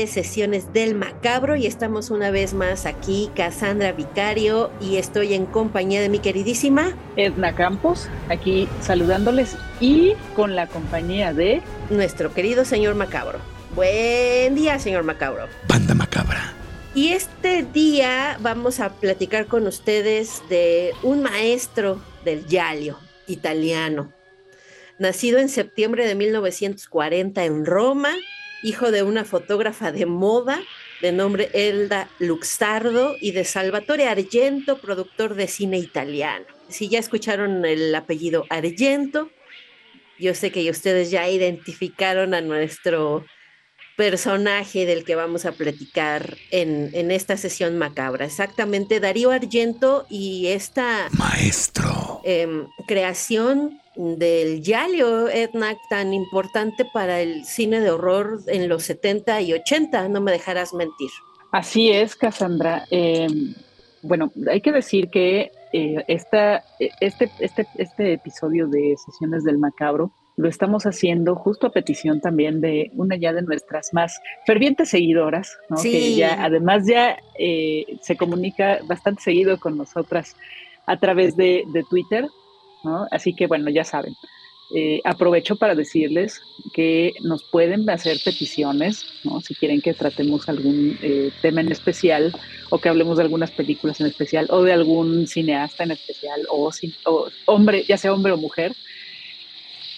De sesiones del macabro y estamos una vez más aquí, Cassandra Vicario, y estoy en compañía de mi queridísima Edna Campos, aquí saludándoles y con la compañía de nuestro querido señor macabro. Buen día, señor macabro. Banda macabra. Y este día vamos a platicar con ustedes de un maestro del Yalio italiano nacido en septiembre de 1940 en Roma, hijo de una fotógrafa de moda de nombre Elda Luxardo y de Salvatore Argento, productor de cine italiano. Si ya escucharon el apellido Argento, yo sé que ustedes ya identificaron a nuestro personaje del que vamos a platicar en, en, esta sesión macabra. Exactamente, Darío Argento y esta... Maestro. Em, creación del Yalio Etnac tan importante para el cine de horror en los 70 y 80, no me dejarás mentir. Así es, Cassandra. Em, bueno, hay que decir que eh, esta, este, este, este episodio de Sesiones del Macabro lo estamos haciendo justo a petición también de una ya de nuestras más fervientes seguidoras, ¿no? que ya además ya eh, se comunica bastante seguido con nosotras a través de, de Twitter, Así que bueno, ya saben. Eh, aprovecho para decirles que nos pueden hacer peticiones, ¿no? si quieren que tratemos algún eh, tema en especial o que hablemos de algunas películas en especial o de algún cineasta en especial o, hombre, ya sea hombre o mujer.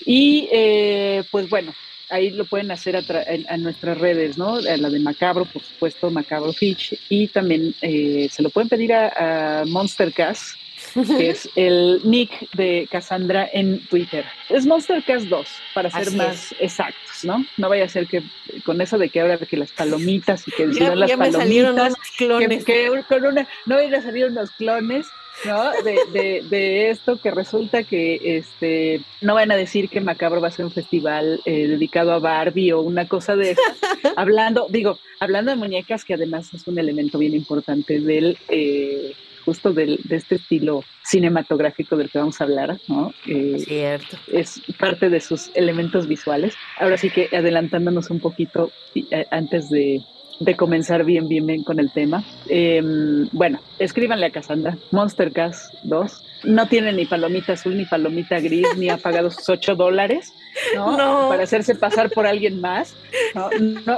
Y eh, pues bueno, ahí lo pueden hacer a, nuestras redes, ¿no? A la de Macabro, por supuesto, Macabro Fitch, y también se lo pueden pedir a, a Monstercast que es el nick de Cassandra en Twitter. Es Monstercast 2, para ser más exactos, ¿no? No vaya a ser que con eso de que ahora de que las palomitas y que ya, las me salieron unos clones. Que, con una, no vayan a salir unos clones. ¿no? De, de, de, esto que resulta que este no van a decir que Macabro va a ser un festival eh, dedicado a Barbie o una cosa de hablando, digo, hablando de muñecas que además es un elemento bien importante del eh, justo de este estilo cinematográfico del que vamos a hablar, ¿no? Eh, Cierto. Es parte de sus elementos visuales. Ahora sí que adelantándonos un poquito eh, antes de, de comenzar bien, bien, bien con el tema. Em, bueno, escríbanle a Cassandra, Monstercast 2. No tiene ni palomita azul, ni palomita gris, ni ha pagado sus 8 dólares, ¿no? Para hacerse pasar por alguien más. No,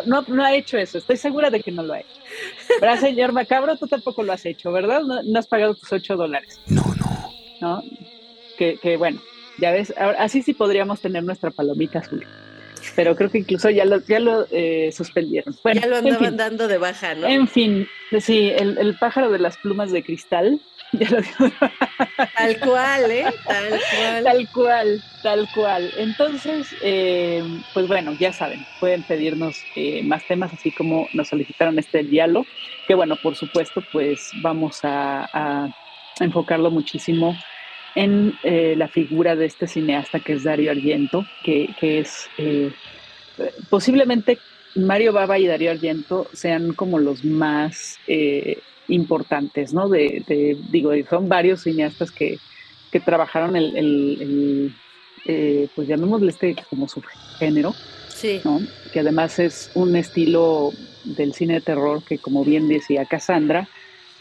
no, no, ha hecho eso. Estoy segura de que no lo ha hecho. ¿Verdad, señor Macabro? Tú tampoco lo has hecho, ¿verdad? No, has pagado tus 8 dólares. No, no. ¿No? Que, que bueno, ya ves, así sí podríamos tener nuestra palomita azul pero creo que incluso ya lo, ya lo eh, suspendieron. ya lo andaban dando de baja, ¿no? En fin, sí, el, pájaro de las plumas de cristal. Ya lo Tal cual, ¿eh? Tal cual. Tal cual, tal cual. Entonces, eh, pues bueno, ya saben, pueden pedirnos eh, más temas, así como nos solicitaron este diálogo, que bueno, por supuesto, pues vamos a enfocarlo muchísimo en eh, la figura de este cineasta que es Dario Argento, que, es eh, posiblemente Mario Baba y Dario Argento sean como los más eh, importantes, ¿no? De, digo, son varios cineastas que, trabajaron el, eh, pues llamémosle este como subgénero, sí. que además es un estilo del cine de terror que, como bien decía Cassandra,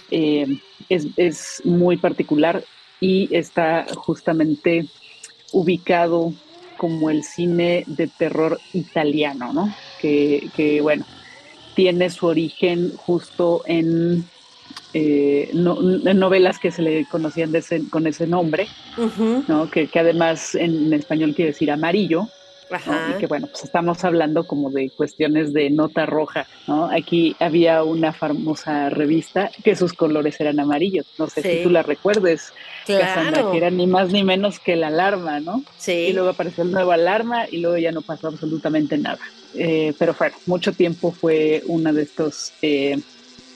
eh, es, es, muy particular y está justamente ubicado como el cine de terror italiano, ¿no? Que, que bueno, tiene su origen justo en eh, novelas que se le conocían con ese nombre, ¿no? que, además en, español quiere decir amarillo. Y que bueno, pues estamos hablando como de cuestiones de nota roja, ¿no? Aquí había una famosa revista que sus colores eran amarillos, no sé si tú la recuerdes, claro. que era ni más ni menos que la alarma, ¿no? Sí. Y luego apareció el nuevo alarma y luego ya no pasó absolutamente nada. Eh, pero bueno, mucho tiempo fue una de estos eh,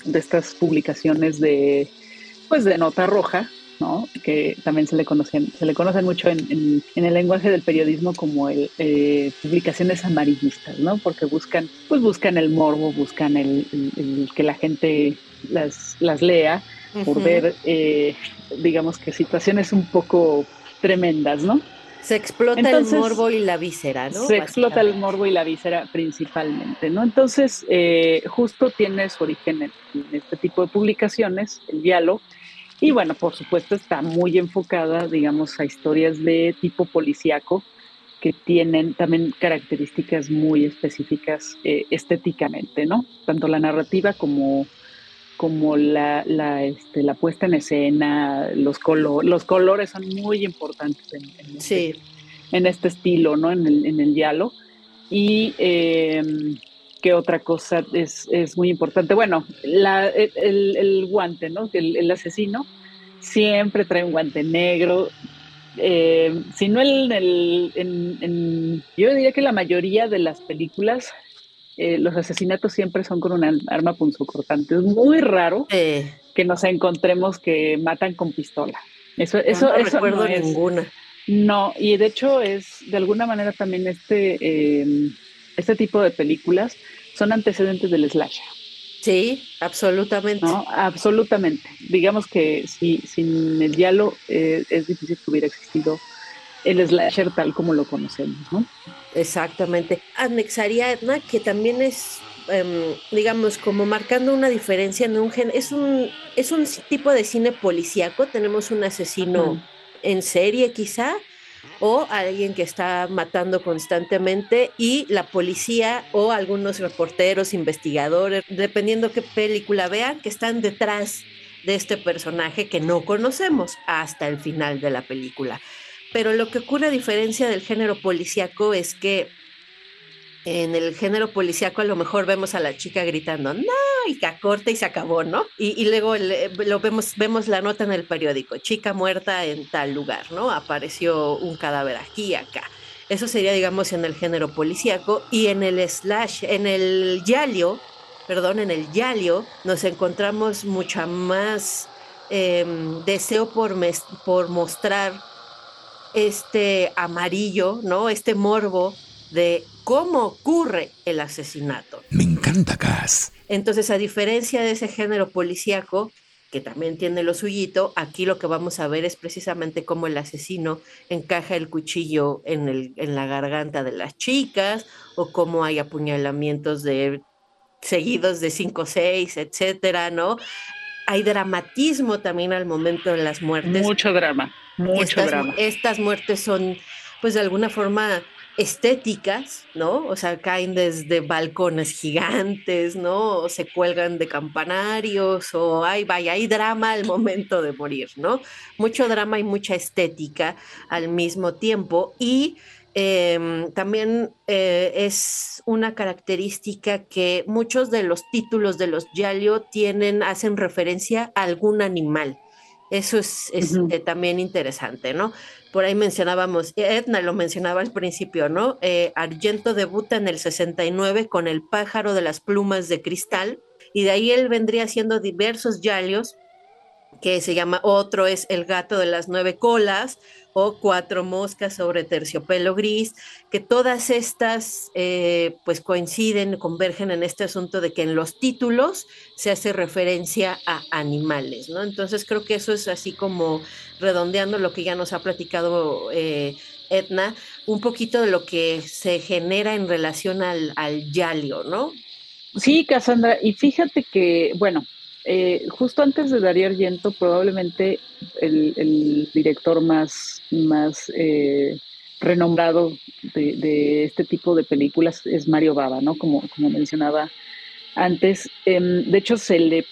de estas publicaciones de, pues, de nota roja, ¿no? que también se le conocen, se le conocen mucho en, el lenguaje del periodismo como el, eh, publicaciones amarillistas, ¿no? porque buscan, pues buscan el morbo, buscan el, que la gente las, las lea por ver, eh, digamos que situaciones un poco tremendas, ¿no? Se explota el morbo y la víscera, ¿no? Se explota el morbo y la víscera principalmente, ¿no? Entonces, eh, justo tiene su origen en, este tipo de publicaciones, el diálogo, y bueno, por supuesto está muy enfocada, digamos, a historias de tipo policíaco que tienen también características muy específicas eh, estéticamente, ¿no? Tanto la narrativa como como la, la, este, la puesta en escena, los, los colores son muy importantes en, en, este, en este estilo, ¿no? En el, en el diálogo. Y eh, qué otra cosa es, es, muy importante. Bueno, la, el, el, guante, ¿no? El, el, asesino siempre trae un guante negro. Eh, si no el, en, yo diría que la mayoría de las películas eh, los asesinatos siempre son con un arma punzocortante. Es muy raro que nos encontremos que matan con pistola. Eso, eso, no eso recuerdo no ninguna. No, y de hecho es de alguna manera también este, em, este tipo de películas son antecedentes del slasher. Sí, absolutamente. ¿No? Absolutamente. Digamos que si, sin el diálogo eh, es difícil que hubiera existido el slasher tal como lo conocemos, ¿no? Exactamente. Anexaría Edna, que también es, em, digamos, como marcando una diferencia en un gen, es un, es un tipo de cine policíaco. Tenemos un asesino en serie, quizá, o alguien que está matando constantemente y la policía o algunos reporteros, investigadores, dependiendo qué película vean, que están detrás de este personaje que no conocemos hasta el final de la película. Pero lo que ocurre a diferencia del género policíaco es que en el género policíaco a lo mejor vemos a la chica gritando, no, y que acorta y se acabó, ¿no? Y, luego lo vemos, vemos la nota en el periódico, chica muerta en tal lugar, ¿no? Apareció un cadáver aquí y acá. Eso sería, digamos, en el género policíaco. Y en el slash, en el yalio, perdón, en el yalio, nos encontramos mucha más em, deseo por, por mostrar este amarillo, ¿no? Este morbo de cómo ocurre el asesinato. Me encanta, Cass. Entonces, a diferencia de ese género policíaco, que también tiene lo suyito, aquí lo que vamos a ver es precisamente cómo el asesino encaja el cuchillo en, el, en la garganta de las chicas, o cómo hay apuñalamientos de seguidos de 5 o 6, etcétera, ¿no? Hay dramatismo también al momento de las muertes. Mucho drama. Mucho estas, drama. Estas muertes son, pues de alguna forma estéticas, ¿no? O sea, caen desde balcones gigantes, ¿no? O se cuelgan de campanarios, o hay, vaya, hay drama al momento de morir, ¿no? Mucho drama y mucha estética al mismo tiempo. Y em, también eh, es una característica que muchos de los títulos de los Yalio tienen, hacen referencia a algún animal. Eso es, eh, también interesante, ¿no? Por ahí mencionábamos, Edna lo mencionaba al principio, ¿no? Eh, Argento debuta en el 69 con El pájaro de las plumas de cristal y de ahí él vendría haciendo diversos yalios que se llama Otro es El gato de las nueve colas o Cuatro moscas sobre terciopelo gris, que todas estas eh, pues coinciden, convergen en este asunto de que en los títulos se hace referencia a animales, ¿no? Entonces creo que eso es así como redondeando lo que ya nos ha platicado eh, Edna, un poquito de lo que se genera en relación al, al Yalio, ¿no? Sí, Cassandra, y fíjate que, bueno, eh, justo antes de Darío Argento, probablemente el, director más, más eh, renombrado de, este tipo de películas es Mario Baba, ¿no? Como, como mencionaba antes. Em, de hecho, se le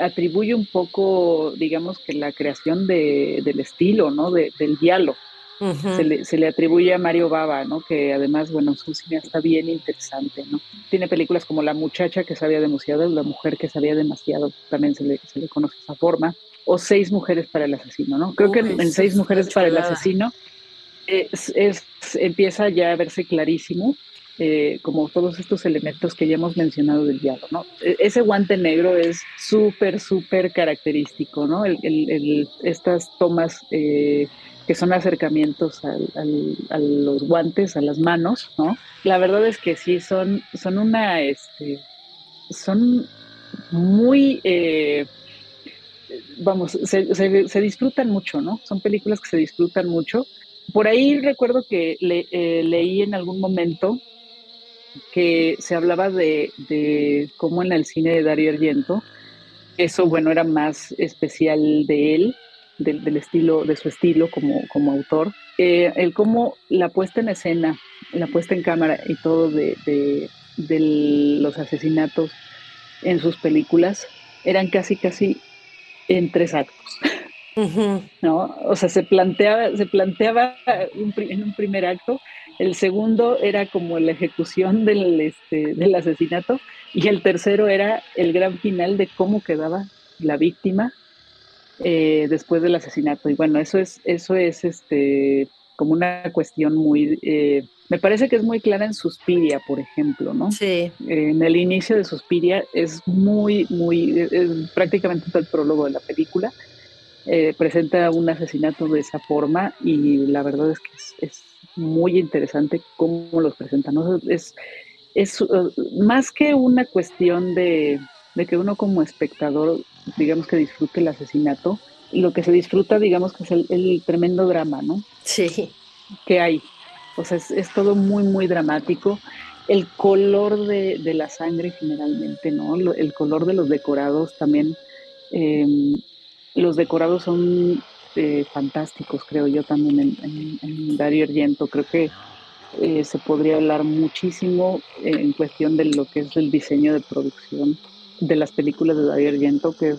atribuye un poco, digamos, que la creación del estilo, ¿no? del diálogo se, le, atribuye a Mario Baba, ¿no? Que además, bueno, es un cineasta bien interesante, ¿no? Tiene películas como La muchacha que sabía demasiado, La mujer que sabía demasiado, también se le, se le conoce esa forma, o Seis mujeres para el asesino, ¿no? Creo que en, Seis mujeres para el asesino es, empieza ya a verse clarísimo eh, como todos estos elementos que ya hemos mencionado del diálogo, ¿no? E, ese guante negro es súper, súper característico, ¿no? El, estas tomas eh, que son acercamientos a los guantes, a las manos, ¿no? La verdad es que sí, son, son una, este, son muy, eh, vamos, se, disfrutan mucho, ¿no? Son películas que se disfrutan mucho. Por ahí recuerdo que eh, leí en algún momento que se hablaba de, de cómo en el cine de Dario Argento, eso, bueno, era más especial de él, del, estilo, de su estilo como, como autor, eh, el cómo la puesta en escena, la puesta en cámara y todo de, los asesinatos en sus películas eran casi, casi en tres actos. ¿No? O sea, se planteaba, se planteaba en un primer acto, el segundo era como la ejecución del, este, del asesinato y el tercero era el gran final de cómo quedaba la víctima eh, después del asesinato. Y bueno, eso es, eso es este, como una cuestión muy, eh, me parece que es muy clara en Suspiria, por ejemplo, ¿no? Sí. en el inicio de Suspiria es muy, muy, es prácticamente todo el prólogo de la película. Eh, presenta un asesinato de esa forma y la verdad es que es, muy interesante cómo los presenta, ¿no? Es, es más que una cuestión de, de que uno como espectador digamos que disfrute el asesinato. Lo que se disfruta, digamos que es el, tremendo drama, ¿no? Sí. Que hay. O sea, es, todo muy, muy dramático. El color de, la sangre generalmente, ¿no? el color de los decorados también. Em, los decorados son eh, fantásticos, creo yo, también en, Dario Argento. Creo que eh, se podría hablar muchísimo en cuestión de lo que es el diseño de producción de las películas de David Argento que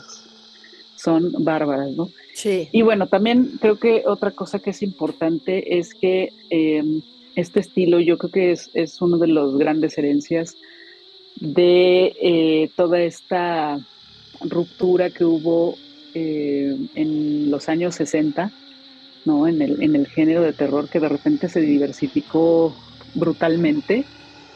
son bárbaras, ¿no? Sí. Y bueno, también creo que otra cosa que es importante es que eh, este estilo yo creo que es, es una de las grandes herencias de eh, toda esta ruptura que hubo eh, en los años 60, ¿no? En el, en el género de terror que de repente se diversificó brutalmente,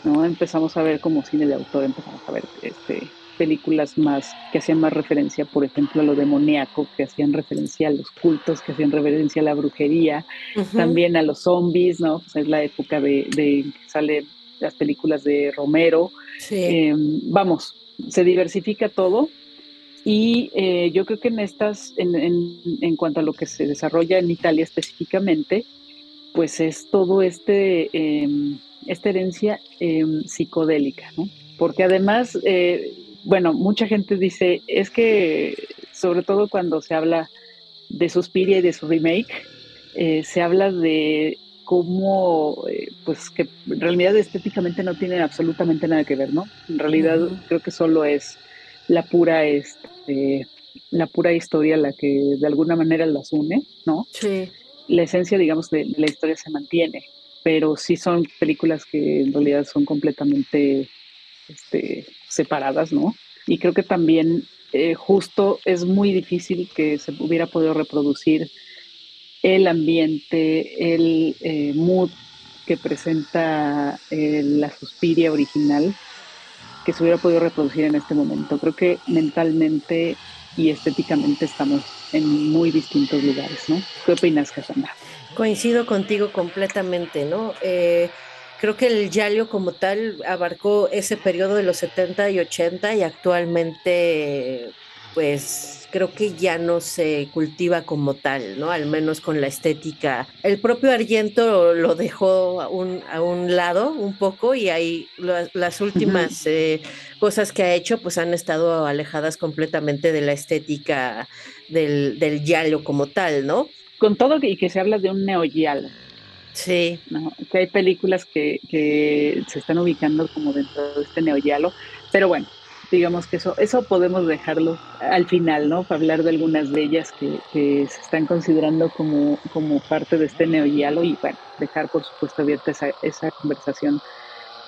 ¿no? Empezamos a ver como cine de autor, empezamos a ver este películas más que hacían más referencia, por ejemplo, a lo demoníaco, que hacían referencia a los cultos, que hacían referencia a la brujería, también a los zombies, ¿no? Pues es la época de, de que salen las películas de Romero. Em, vamos, se diversifica todo y eh, yo creo que en estas, en, en, cuanto a lo que se desarrolla en Italia específicamente, pues es todo este, em, esta herencia em, psicodélica, ¿no? Porque además eh, bueno, mucha gente dice, es que sobre todo cuando se habla de Suspiria y de su remake, eh, se habla de cómo, eh, pues que en realidad estéticamente no tiene absolutamente nada que ver, ¿no? En realidad creo que solo es la pura, este, la pura historia la que de alguna manera las une, ¿no? Sí. La esencia, digamos, de, la historia se mantiene, pero sí son películas que en realidad son completamente este, separadas, ¿no? Y creo que también eh, justo es muy difícil que se hubiera podido reproducir el ambiente, el eh, mood que presenta eh, la Suspiria original, que se hubiera podido reproducir en este momento. Creo que mentalmente y estéticamente estamos en muy distintos lugares, ¿no? ¿Qué opinas, Cassandra? Coincido contigo completamente, ¿no? Eh, creo que el Yalio como tal abarcó ese periodo de los 70 y 80 y actualmente pues creo que ya no se cultiva como tal, ¿no? Al menos con la estética. El propio Argento lo dejó a un, a un lado un poco y ahí las últimas eh, cosas que ha hecho pues han estado alejadas completamente de la estética del, del Yalo como tal, ¿no? Con todo y que se habla de un neoyalo. Sí. ¿no? Que hay películas que, que se están ubicando como dentro de este neoyalo, pero bueno, digamos que eso, eso podemos dejarlo al final, ¿no? Para hablar de algunas de ellas que, se están considerando como, como parte de este neoyalo y bueno, dejar por supuesto abierta esa, esa conversación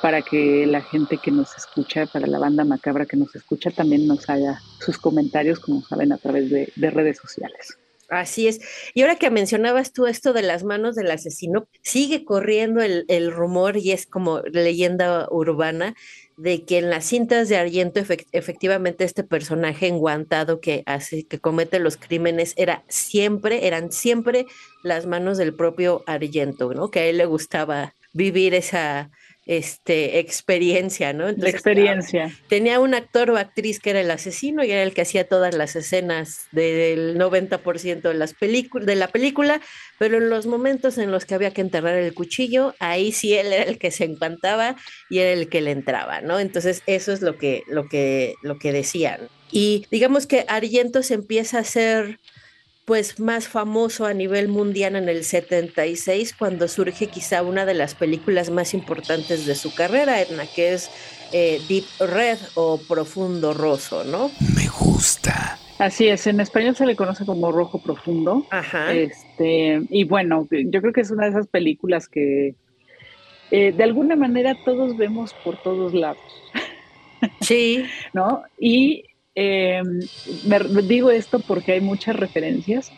para que la gente que nos escucha, para la banda macabra que nos escucha, también nos haga sus comentarios, como saben, a través de, redes sociales. Así es. Y ahora que mencionabas tú esto de las manos del asesino, sigue corriendo el, rumor y es como leyenda urbana de que en las cintas de Argento efectivamente este personaje enguantado que hace, que comete los crímenes era siempre, eran siempre las manos del propio Argento, ¿no? Que a él le gustaba vivir esa, este, experiencia, ¿no? la experiencia. tenía un actor o actriz que era el asesino y era el que hacía todas las escenas del 90% de, las de la película, pero en los momentos en los que había que enterrar el cuchillo, ahí sí él era el que se encantaba y era el que le entraba, ¿no? Entonces eso es lo que, lo que, lo que decían. Y digamos que Argento se empieza a hacer pues más famoso a nivel mundial en el 76 cuando surge quizá una de las películas más importantes de su carrera, Edna, que es eh, Deep Red o Profundo Rosso, ¿no? Me gusta. Así es, en español se le conoce como Rojo Profundo. Ajá. Este, y bueno, yo creo que es una de esas películas que eh, de alguna manera todos vemos por todos lados. Sí. ¿No? Y eh, me, digo esto porque hay muchas referencias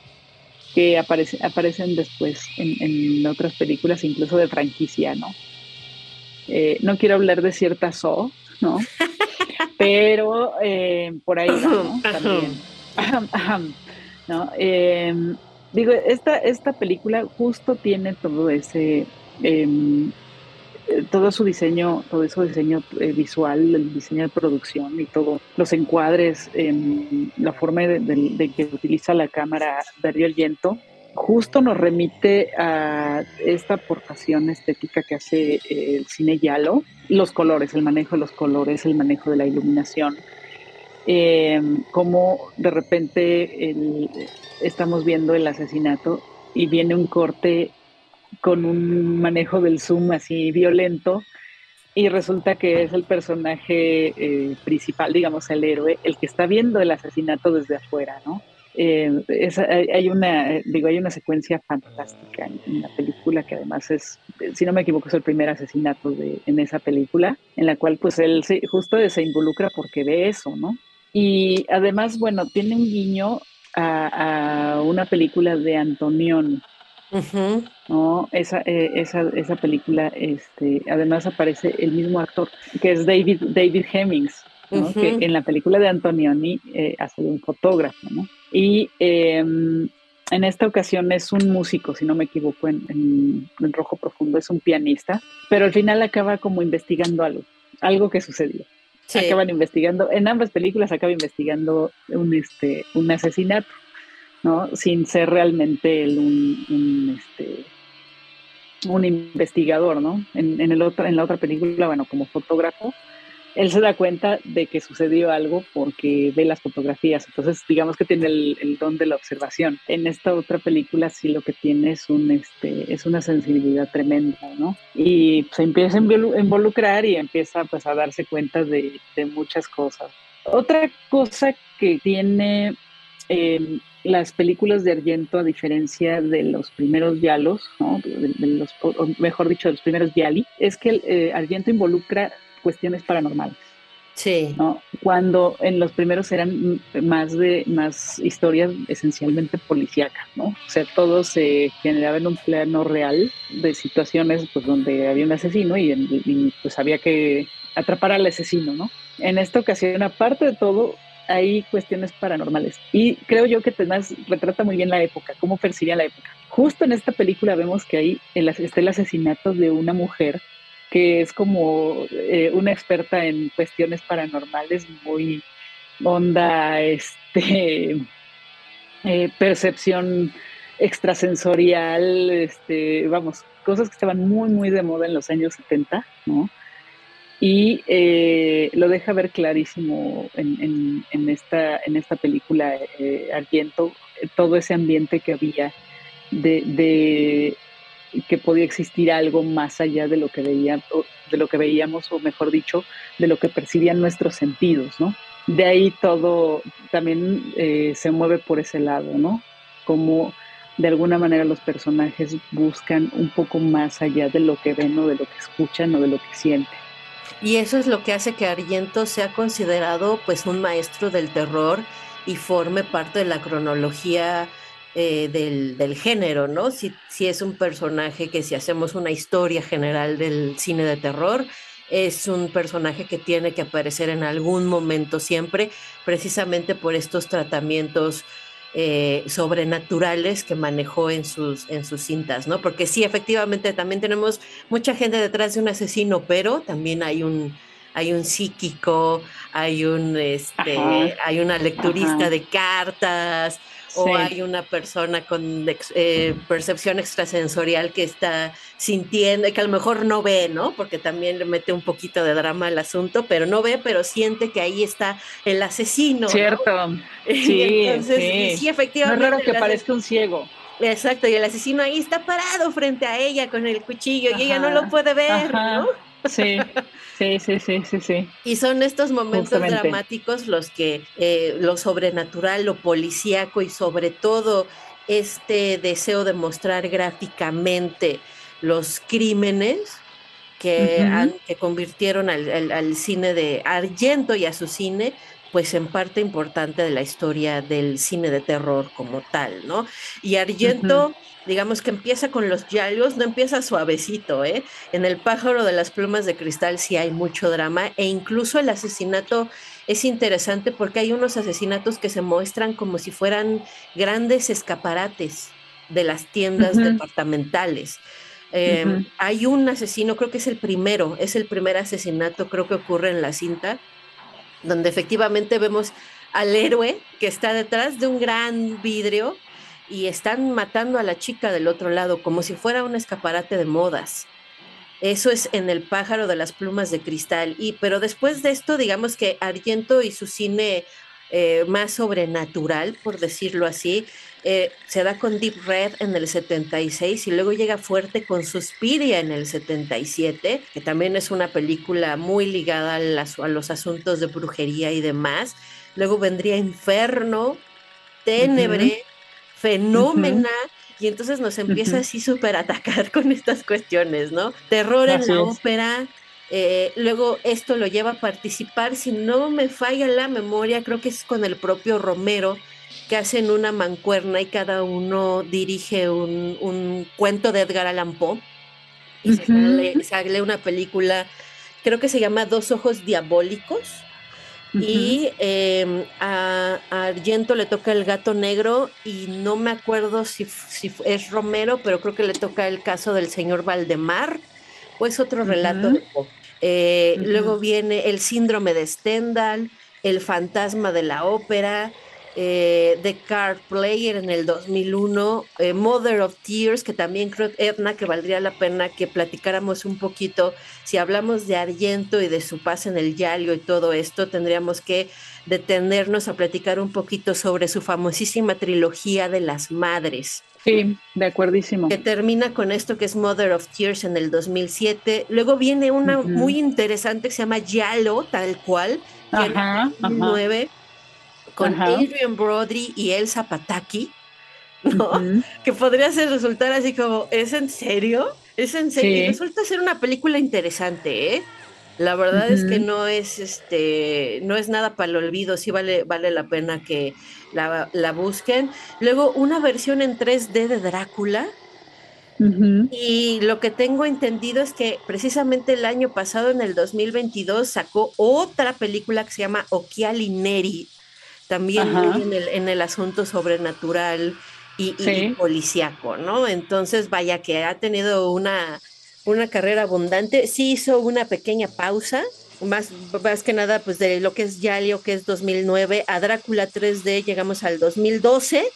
que aparecen después en, otras películas, incluso de franquicia, ¿no? Eh, no quiero hablar de cierta So, ¿no? Pero eh, por ahí ¿no? También. ¿no? Em, digo, esta, esta película justo tiene todo ese em, todo su diseño, todo su diseño eh, visual, el diseño de producción y todo, los encuadres, la forma de, que utiliza la cámara Darío Viento, justo nos remite a esta aportación estética que hace eh, el cine Yalo, los colores, el manejo de los colores, el manejo de la iluminación, eh, como de repente estamos viendo el asesinato y viene un corte con un manejo del zoom así violento y resulta que es el personaje eh, principal, digamos el héroe, el que está viendo el asesinato desde afuera, ¿no? Eh, hay una, digo, hay una secuencia fantástica en, la película que además es, si no me equivoco, es el primer asesinato de, en esa película, en la cual pues él se, justo se involucra porque ve eso, ¿no? Y además, bueno, tiene un guiño a, una película de Antonioni, ¿no? Esa, eh, esa, esa película, este, además aparece el mismo actor, que es David, David Hemmings, que en la película de Antonioni eh, hace un fotógrafo, ¿no? Y em, en esta ocasión es un músico, si no me equivoco, en, en, Rojo Profundo, es un pianista, pero al final acaba como investigando algo, algo que sucedió. Acaban investigando, en ambas películas acaba investigando un, este, un asesinato. ¿no? Sin ser realmente un, este, un investigador, ¿no? En, el en la otra película, bueno, como fotógrafo, él se da cuenta de que sucedió algo porque ve las fotografías. Entonces, digamos que tiene el, don de la observación. En esta otra película sí lo que tiene es, un, este, es una sensibilidad tremenda, ¿no? Y se empieza a involucrar y empieza pues, a darse cuenta de, muchas cosas. Otra cosa que tiene eh, las películas de Argento, a diferencia de los primeros Yalos, ¿no? de, los, mejor dicho, de los primeros Yali, es que eh, Argento involucra cuestiones paranormales. Sí. ¿no? Cuando en los primeros eran más de más historias esencialmente policíacas, ¿no? O sea, todo se generaba en un plano real de situaciones pues donde había un asesino y, y pues había que atrapar al asesino, ¿no? En esta ocasión, aparte de todo, hay cuestiones paranormales. Y creo yo que además retrata muy bien la época, cómo percibía la época. Justo en esta película vemos que el, está el asesinato de una mujer que es como eh, una experta en cuestiones paranormales, muy onda, este, eh, percepción extrasensorial, este, vamos, cosas que estaban muy, muy de moda en los años 70, ¿no? Y eh, lo deja ver clarísimo en, esta, película eh, todo ese ambiente que había de, que podía existir algo más allá de lo que veíamos, de lo que veíamos, o mejor dicho, de lo que percibían nuestros sentidos, ¿no? De ahí todo también eh, se mueve por ese lado, ¿no? Como de alguna manera los personajes buscan un poco más allá de lo que ven o de lo que escuchan o de lo que sienten. Y eso es lo que hace que Argento sea considerado pues un maestro del terror y forme parte de la cronología eh, del, género, ¿no? Si, si es un personaje que si hacemos una historia general del cine de terror, es un personaje que tiene que aparecer en algún momento siempre, precisamente por estos tratamientos eh, sobrenaturales que manejó en sus, en sus cintas, ¿no? Porque sí, efectivamente, también tenemos mucha gente detrás de un asesino, pero también hay un, hay un psíquico, hay un este, hay una lecturista de cartas, o hay una persona con eh, percepción extrasensorial que está sintiendo, y que a lo mejor no ve, ¿no? Porque también le mete un poquito de drama al asunto, pero no ve, pero siente que ahí está el asesino. Cierto. Sí, sí. efectivamente. No es raro que parezca un ciego. Exacto, y el asesino ahí está parado frente a ella con el cuchillo y ella no lo puede ver, ¿no? Sí, sí, sí, sí, sí, sí. Y son estos momentos dramáticos los que eh, lo sobrenatural, lo policíaco y sobre todo este deseo de mostrar gráficamente los crímenes que, que convirtieron al, cine de Argento y a su cine pues en parte importante de la historia del cine de terror como tal, ¿no? Y Argento digamos que empieza con los yalios, no empieza suavecito, ¿eh? En el pájaro de las plumas de cristal sí hay mucho drama e incluso el asesinato es interesante porque hay unos asesinatos que se muestran como si fueran grandes escaparates de las tiendas departamentales. Em, hay un asesino, creo que es el primero, es el primer asesinato, creo que ocurre en la cinta, donde efectivamente vemos al héroe que está detrás de un gran vidrio y están matando a la chica del otro lado como si fuera un escaparate de modas. Eso es en El pájaro de las plumas de cristal. Y, pero después de esto, digamos que Argento y su cine eh, más sobrenatural, por decirlo así, eh, se da con Deep Red en el 76 y luego llega fuerte con Suspiria en el 77, que también es una película muy ligada a, los asuntos de brujería y demás. Luego vendría Inferno, Ténebre fenómena. Y entonces nos empieza así súper a atacar con estas cuestiones, ¿no? Terror en la ópera. Eh, luego esto lo lleva a participar, si no me falla la memoria, creo que es con el propio Romero, que hacen una mancuerna y cada uno dirige un, cuento de Edgar Allan Poe. Y se, sale, una película, creo que se llama Dos Ojos Diabólicos y em, a, Argento le toca el gato negro y no me acuerdo si, si, es Romero, pero creo que le toca el caso del señor Valdemar o es otro relato eh, Luego viene el síndrome de Stendhal, el fantasma de la ópera, eh, The Card Player en el 2001, eh, Mother of Tears, que también creo, Edna, que valdría la pena que platicáramos un poquito. Si hablamos de Argento y de su paz en el Yalio y todo esto, tendríamos que detenernos a platicar un poquito sobre su famosísima trilogía de las madres. Sí, de acuerdísimo. Que termina con esto que es Mother of Tears en el 2007. Luego viene una muy interesante que se llama Yalo, tal cual, ajá, en el 2009 con Adrian Brody y Elsa Pataki, ¿no? Que podría ser resultar así como, ¿es en serio? ¿Es en serio? Y resulta ser una película interesante, ¿eh? La verdad es que no es este, no es nada para el olvido, sí vale, vale la pena que la, la busquen. Luego, una versión en 3D de Drácula. Y lo que tengo entendido es que precisamente el año pasado, en el 2022, sacó otra película que se llama Occhiali Neri, también en el, en el asunto sobrenatural y, policíaco, ¿no? Entonces, vaya que ha tenido una, una carrera abundante. Sí hizo una pequeña pausa, más, más que nada, pues de lo que es Yalio, que es 2009, a Drácula 3D llegamos al 2012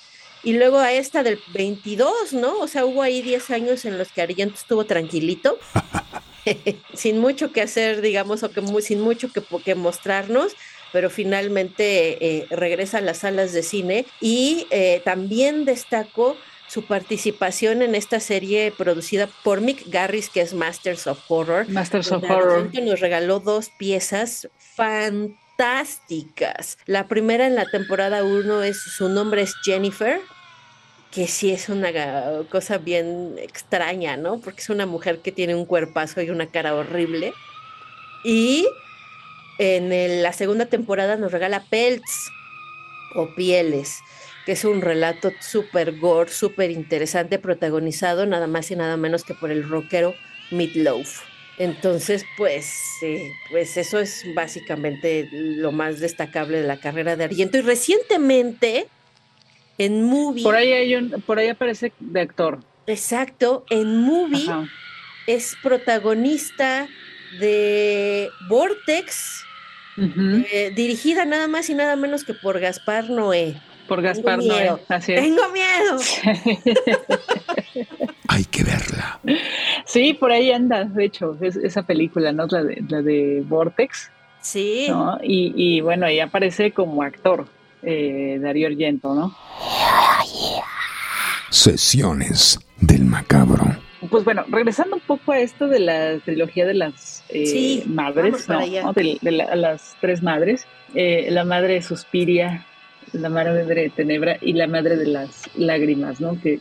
y luego a esta del 22, ¿no? O sea, hubo ahí 10 años en los que Argento estuvo tranquilito, sin mucho que hacer, digamos, o que sin mucho que, que mostrarnos pero finalmente eh, regresa a las salas de cine y eh, también destaco su participación en esta serie producida por Mick Garris, que es Masters of Horror. Masters of Horror. Nos regaló dos piezas fantásticas. La primera en la temporada 1 es, su nombre es Jennifer, que sí es una cosa bien extraña, ¿no? Porque es una mujer que tiene un cuerpazo y una cara horrible. Y en la segunda temporada nos regala Pelts o Pieles, que es un relato súper gore, súper interesante, protagonizado nada más y nada menos que por el rockero Meatloaf. Entonces, pues, pues eso es básicamente lo más destacable de la carrera de Argento. Y recientemente, en Movie. Por ahí hay un, por ahí aparece de actor. Exacto, en Movie es protagonista de Vortex, eh, dirigida nada más y nada menos que por Gaspar Noé. Por Gaspar Noé, así es. Tengo miedo. Hay que verla. Sí, por ahí anda, de hecho, es, esa película, ¿no? La de, la de Vortex. Sí. Y, bueno, ahí aparece como actor eh, Darío Argento, ¿no? Sesiones del macabro. Pues bueno, regresando un poco a esto de la trilogía de las eh, madres, ¿no? De, las tres madres, eh, la madre de Suspiria, la madre de Tenebra y la madre de las lágrimas, ¿no? Que,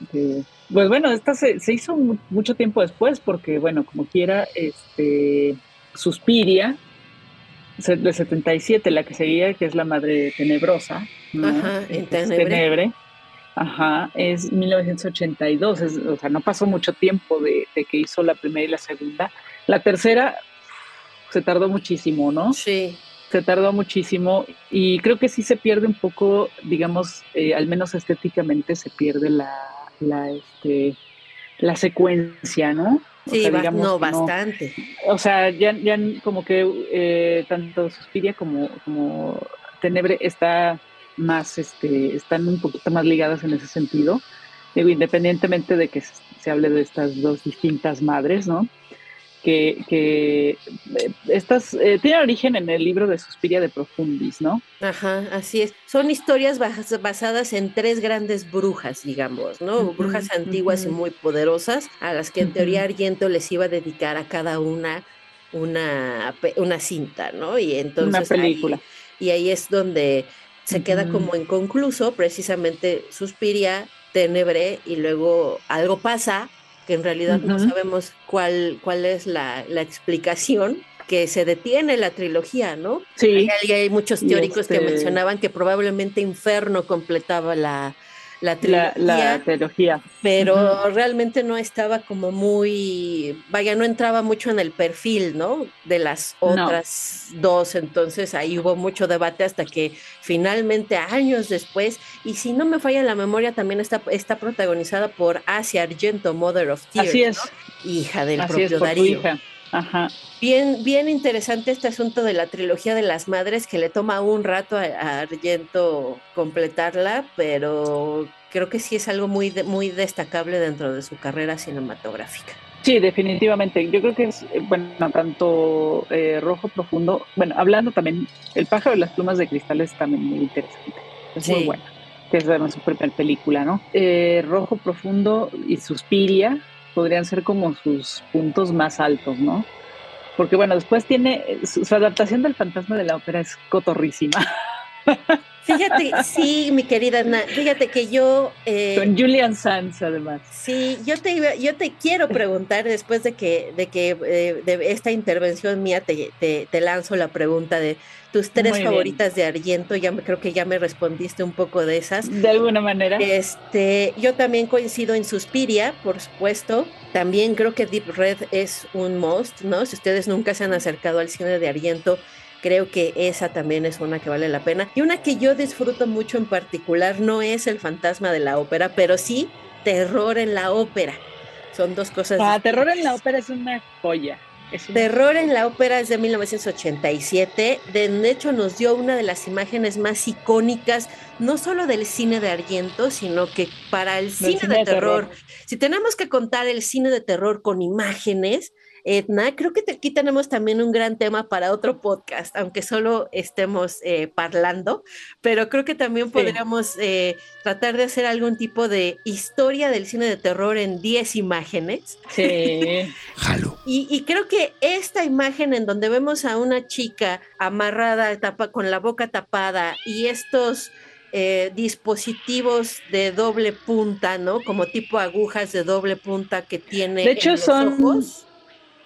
pues bueno, esta se, hizo mucho tiempo después porque, bueno, como quiera, este, Suspiria, de 77, la que seguía, que es la madre tenebrosa, Ajá, en Tenebre Ajá, es 1982, o sea, no pasó mucho tiempo de, que hizo la primera y la segunda. La tercera se tardó muchísimo, ¿no? Sí. Se tardó muchísimo y creo que sí se pierde un poco, digamos, eh, al menos estéticamente se pierde la, la, este, la secuencia, ¿no? sí, no, bastante. o sea, ya, ya como que eh, tanto Suspiria como, como Tenebre está más, este, están un poquito más ligadas en ese sentido. Digo, independientemente de que se, hable de estas dos distintas madres, ¿no? Que, que eh, estas eh, tienen origen en el libro de Suspiria de Profundis, ¿no? Ajá, así es. Son historias basadas en tres grandes brujas, digamos, ¿no? brujas antiguas y muy poderosas, a las que en teoría Argento les iba a dedicar a cada una una, una cinta, ¿no? Y entonces. Una película. y ahí es donde se queda como inconcluso, precisamente Suspiria, Tenebre y luego algo pasa que en realidad no sabemos cuál, cuál es la, explicación que se detiene la trilogía, ¿no? Sí. Hay, hay muchos teóricos que este mencionaban que probablemente Inferno completaba la, la trilogía, pero realmente no estaba como muy, vaya, no entraba mucho en el perfil, ¿no? De las otras dos, entonces ahí hubo mucho debate hasta que finalmente años después, y si no me falla la memoria, también está, está protagonizada por Asia Argento, Mother of Tears, Así es. hija del propio Darío. Ajá. Bien, bien interesante este asunto de la trilogía de las madres que le toma un rato a, Argento completarla, pero creo que sí es algo muy, muy destacable dentro de su carrera cinematográfica. Sí, definitivamente. Yo creo que es, eh, bueno, tanto eh, Rojo Profundo, bueno, hablando también, El pájaro de las plumas de cristal es también muy interesante. Es muy buena, que es además su primera película, ¿no? Eh, Rojo Profundo y Suspiria podrían ser como sus puntos más altos, ¿no? Porque bueno, después tiene, su, adaptación del fantasma de la ópera es cotorrísima. Fíjate, sí, mi querida Ana, fíjate que yo... Eh, Con Julian Sanz, además. Sí, yo te, yo te quiero preguntar, después de que, de que eh, de esta intervención mía, te, te, lanzo la pregunta de tus tres favoritas de Argento, ya me, creo que ya me respondiste un poco de esas. De alguna manera. Este, yo también coincido en Suspiria, por supuesto. También creo que Deep Red es un must, ¿no? Si ustedes nunca se han acercado al cine de Argento, Creo que esa también es una que vale la pena. Y una que yo disfruto mucho en particular no es el fantasma de la ópera, pero sí terror en la ópera. Son dos cosas. Ah, terror en la ópera es una joya. Terror en la ópera es de 1987. De hecho, nos dio una de las imágenes más icónicas, no solo del cine de Argento, sino que para el cine, de, terror. Si tenemos que contar el cine de terror con imágenes, Edna, creo que aquí tenemos también un gran tema para otro podcast, aunque solo estemos eh, hablando, pero creo que también podríamos eh, tratar de hacer algún tipo de historia del cine de terror en 10 imágenes. Sí. Jalo. Y, creo que esta imagen en donde vemos a una chica amarrada tapa, con la boca tapada y estos... Eh, dispositivos de doble punta, ¿no? Como tipo agujas de doble punta que tiene. De hecho, son, ojos.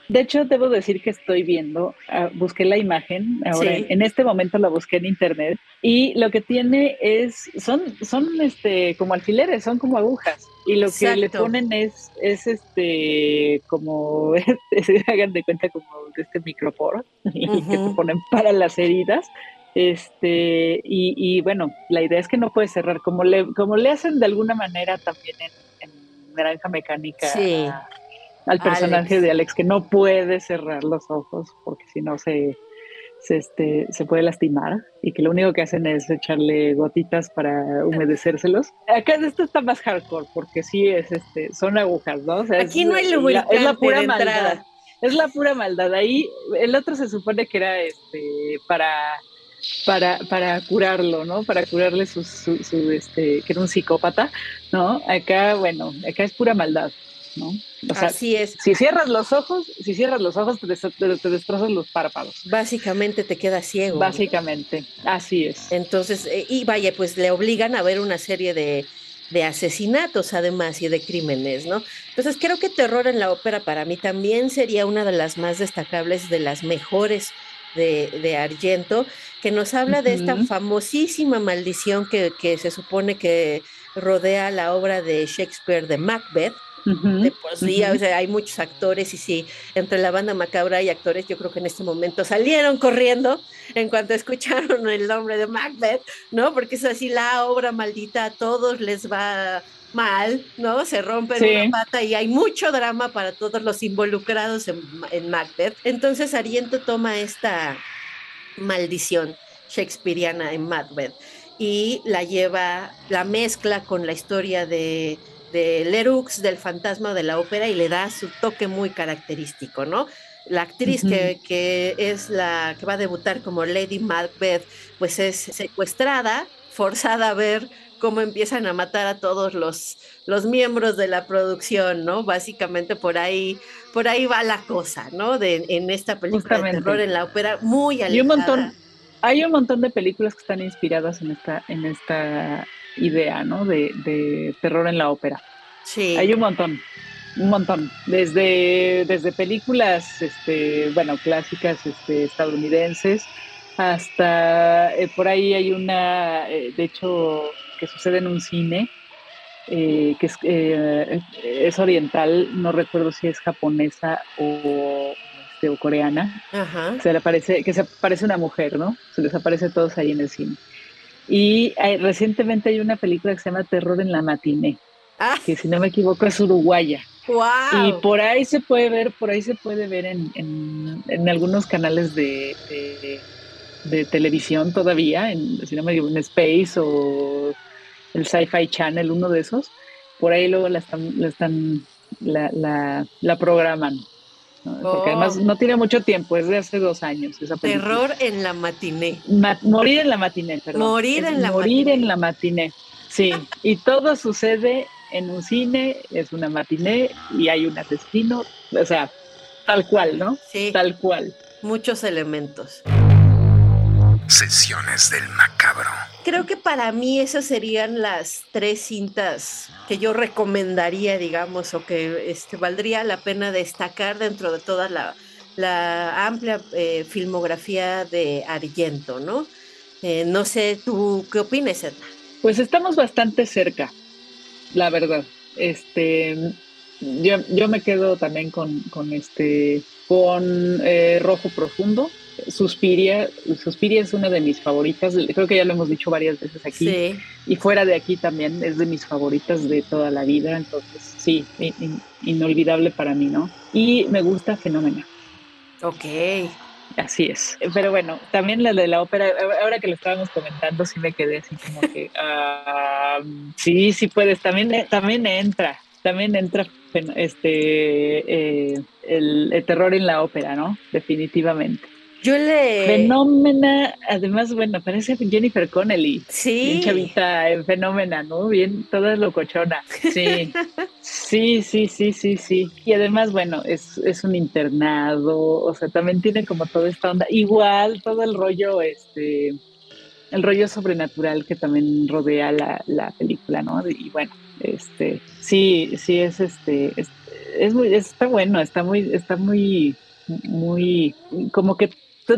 De hecho, debo decir que estoy viendo, ah, busqué la imagen, ahora en este momento la busqué en internet y lo que tiene es, son, son este, como alfileres, son como agujas y lo que le ponen es, es este, como, hagan de cuenta como este microporo que se ponen para las heridas. Este, y, y, bueno, la idea es que no puede cerrar, como le, como le hacen de alguna manera también en, en Granja Mecánica. Sí al personaje de Alex, que no puede cerrar los ojos porque si no se, se, este, se puede lastimar y que lo único que hacen es echarle gotitas para humedecérselos. Acá esto está más hardcore porque sí es, este, son agujas, ¿no? Aquí no hay lubricante es la pura maldad. Es la pura maldad. Ahí el otro se supone que era este para para, para curarlo, ¿no? Para curarle su, su, su, este, que era un psicópata, ¿no? Acá, bueno, acá es pura maldad. Así es. Si cierras los ojos, si cierras los ojos, te, te, destrozas los párpados. Básicamente te quedas ciego. Básicamente, así es. Entonces, eh, y vaya, pues le obligan a ver una serie de, asesinatos además y de crímenes, ¿no? Entonces creo que Terror en la ópera para mí también sería una de las más destacables, de las mejores de, Argento, que nos habla de esta famosísima maldición que, que se supone que rodea la obra de Shakespeare de Macbeth, de por sí, hay muchos actores y sí, entre la banda macabra hay actores, yo creo que en este momento salieron corriendo en cuanto escucharon el nombre de Macbeth, ¿no? Porque es así la obra maldita, a todos les va mal, ¿no? Se rompen una pata y hay mucho drama para todos los involucrados en, en Macbeth. Entonces Ariento toma esta maldición shakespeariana en Macbeth y la lleva, la mezcla con la historia de de Leroux, del fantasma de la ópera, y le da su toque muy característico, ¿no? La actriz que, es la que va a debutar como Lady Macbeth, pues es secuestrada, forzada a ver cómo empiezan a matar a todos los, los miembros de la producción, ¿no? Básicamente por ahí, por ahí va la cosa, ¿no? De, en esta película de terror en la ópera, muy alejada. Y un montón, hay un montón de películas que están inspiradas en esta, en esta idea, ¿no? De, terror en la ópera. Sí. Hay un montón, un montón. Desde, desde películas, este, bueno, clásicas este, estadounidenses, hasta eh, por ahí hay una, eh, de hecho, que sucede en un cine, eh, que es, es, oriental, no recuerdo si es japonesa o, este, o coreana, Se le aparece, que se aparece una mujer, ¿no? Se les aparece todos ahí en el cine. Y recientemente hay una película que se llama Terror en la matiné, ah. que si no me equivoco es uruguaya. Wow. Y por ahí se puede ver, por ahí se puede ver en, en, algunos canales de, de, televisión todavía, en, si no me equivoco, en Space o el Sci-Fi Channel, uno de esos. Por ahí luego la están, la, están, la, la, la programan. Porque además oh. no tiene mucho tiempo, es de hace dos años. Esa Terror en la matiné. morir en la matiné, perdón. Morir en la morir en la matiné. Sí, y todo sucede en un cine, es una matiné y hay un asesino, o sea, tal cual, ¿no? Sí. Tal cual. Muchos elementos. Sesiones del macabro. Creo que para mí esas serían las tres cintas que yo recomendaría, digamos, o que este, valdría la pena destacar dentro de toda la, amplia eh, filmografía de Argento, ¿no? Eh, no sé, ¿tú qué opinas, Edna? Pues estamos bastante cerca, la verdad. Este, yo, yo me quedo también con, con este, con eh, Rojo Profundo, Suspiria, Suspiria es una de mis favoritas, creo que ya lo hemos dicho varias veces aquí, y fuera de aquí también es de mis favoritas de toda la vida, entonces sí, inolvidable para mí, ¿no? Y me gusta Fenómeno. Ok. Así es. Pero bueno, también la de la ópera, ahora que lo estábamos comentando, sí me quedé así como que, sí, sí puedes, también, también entra, también entra este, eh, el, terror en la ópera, ¿no? Definitivamente. Yo le. Fenómena, además, bueno, parece Jennifer Connelly. Sí. Bien chavita en Fenómena, ¿no? Bien, toda locochona. Sí. sí, sí, sí, sí, sí. Y además, bueno, es, es un internado, o sea, también tiene como toda esta onda. Igual, todo el rollo, este. El rollo sobrenatural que también rodea la, la película, ¿no? Y bueno, este. Sí, sí, es este. Es, es muy, está bueno, está muy, está muy, muy, como que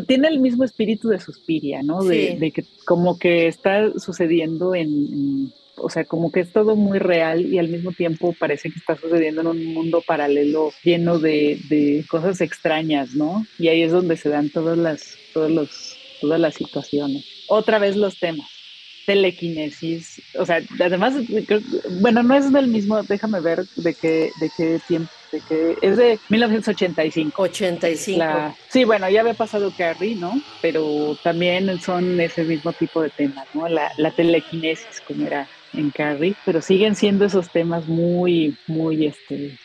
tiene el mismo espíritu de Suspiria, ¿no? De, que como que está sucediendo en, o sea, como que es todo muy real y al mismo tiempo parece que está sucediendo en un mundo paralelo lleno de, cosas extrañas, ¿no? Y ahí es donde se dan todas las, todos los, todas las situaciones. Otra vez los temas. Telequinesis, o sea, además, bueno, no es del mismo, déjame ver de qué, de qué tiempo de que es de 1985. 85. sí, bueno, ya había pasado Carrie, ¿no? Pero también son ese mismo tipo de temas, ¿no? La, la telequinesis, como era en Carrie, pero siguen siendo esos temas muy, muy, este,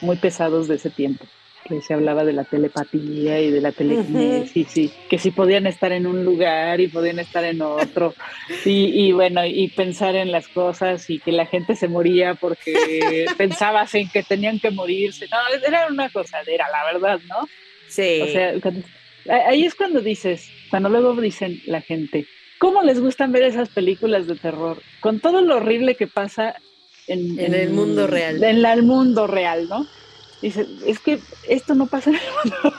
muy pesados de ese tiempo que se hablaba de la telepatía y de la telequinesis, sí, que sí podían estar en un lugar y podían estar en otro, y, bueno, y pensar en las cosas y que la gente se moría porque pensabas en que tenían que morirse, no, era una cosa, era la verdad, ¿no? Sí. O sea, ahí es cuando dices, cuando luego dicen la gente, ¿cómo les gustan ver esas películas de terror? Con todo lo horrible que pasa en, en el mundo real. En el mundo real, ¿no? Dice, es que esto no pasa en el mundo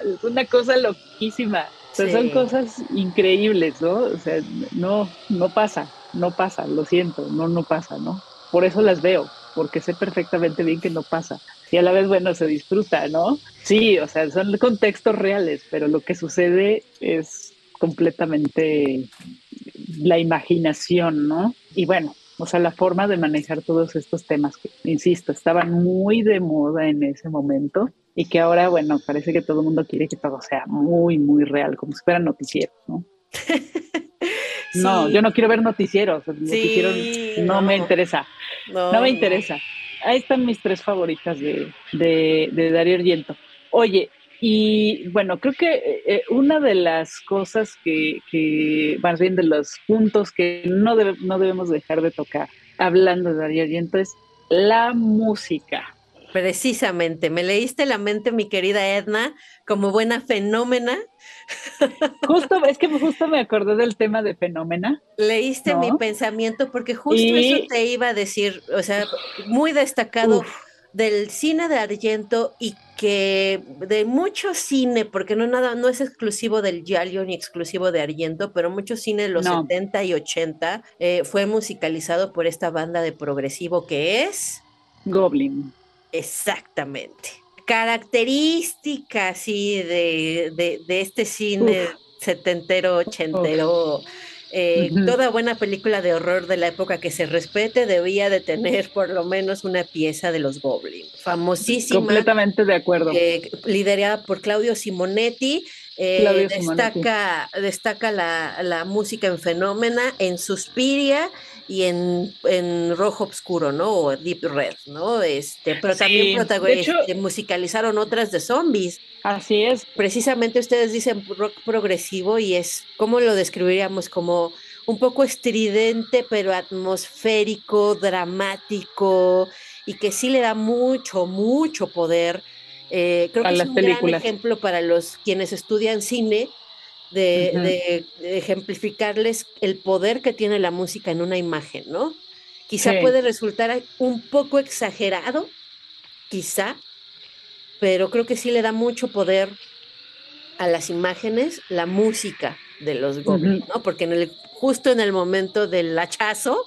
Es una cosa loquísima. son cosas increíbles, ¿no? O sea, no, no pasa, no pasa, lo siento, no, no pasa, ¿no? Por eso las veo, porque sé perfectamente bien que no pasa. Y a la vez, bueno, se disfruta, ¿no? Sí, o sea, son contextos reales, pero lo que sucede es completamente la imaginación, ¿no? Y bueno, o sea, la forma de manejar todos estos temas que, insisto, estaban muy de moda en ese momento y que ahora, bueno, parece que todo el mundo quiere que todo sea muy, muy real, como si fueran noticieros, ¿no? No, yo no quiero ver noticieros, noticieros no, me interesa, no, me interesa. Ahí están mis tres favoritas de, de, de Darío Argento. Oye, y bueno, creo que eh, eh, una de las cosas que, que, más bien de los puntos que no, no debemos dejar de tocar, hablando de Darío Argento, es la música. Precisamente, me leíste la mente, mi querida Edna, como buena fenómena. Justo, es que justo me acordé del tema de fenómena. Leíste mi pensamiento porque justo eso te iba a decir, o sea, muy destacado del cine de Argento y que de mucho cine, porque no nada, no es exclusivo del Giallo ni exclusivo de Argento, pero mucho cine de los 70 y 80 eh, fue musicalizado por esta banda de progresivo que es Goblin. Exactamente. Características sí, de, de, este cine setentero, ochentero. Eh, toda buena película de horror de la época que se respete debía de tener por lo menos una pieza de los Goblins. Famosísima. Completamente de acuerdo. Eh, liderada por Claudio Simonetti. Eh, destaca destaca la, la, música en Fenómena, en Suspiria y en, en Rojo Obscuro, ¿no? O Deep Red, ¿no? Este, pero también este, musicalizaron otras de zombies. Así es. Precisamente ustedes dicen rock progresivo y es, ¿cómo lo describiríamos? Como un poco estridente, pero atmosférico, dramático y que sí le da mucho, mucho poder. Eh, creo que es un gran ejemplo para los quienes estudian cine de, ejemplificarles el poder que tiene la música en una imagen, ¿no? Quizá puede resultar un poco exagerado, quizá, pero creo que sí le da mucho poder a las imágenes la música de los goblins, ¿no? Porque en el, justo en el momento del hachazo,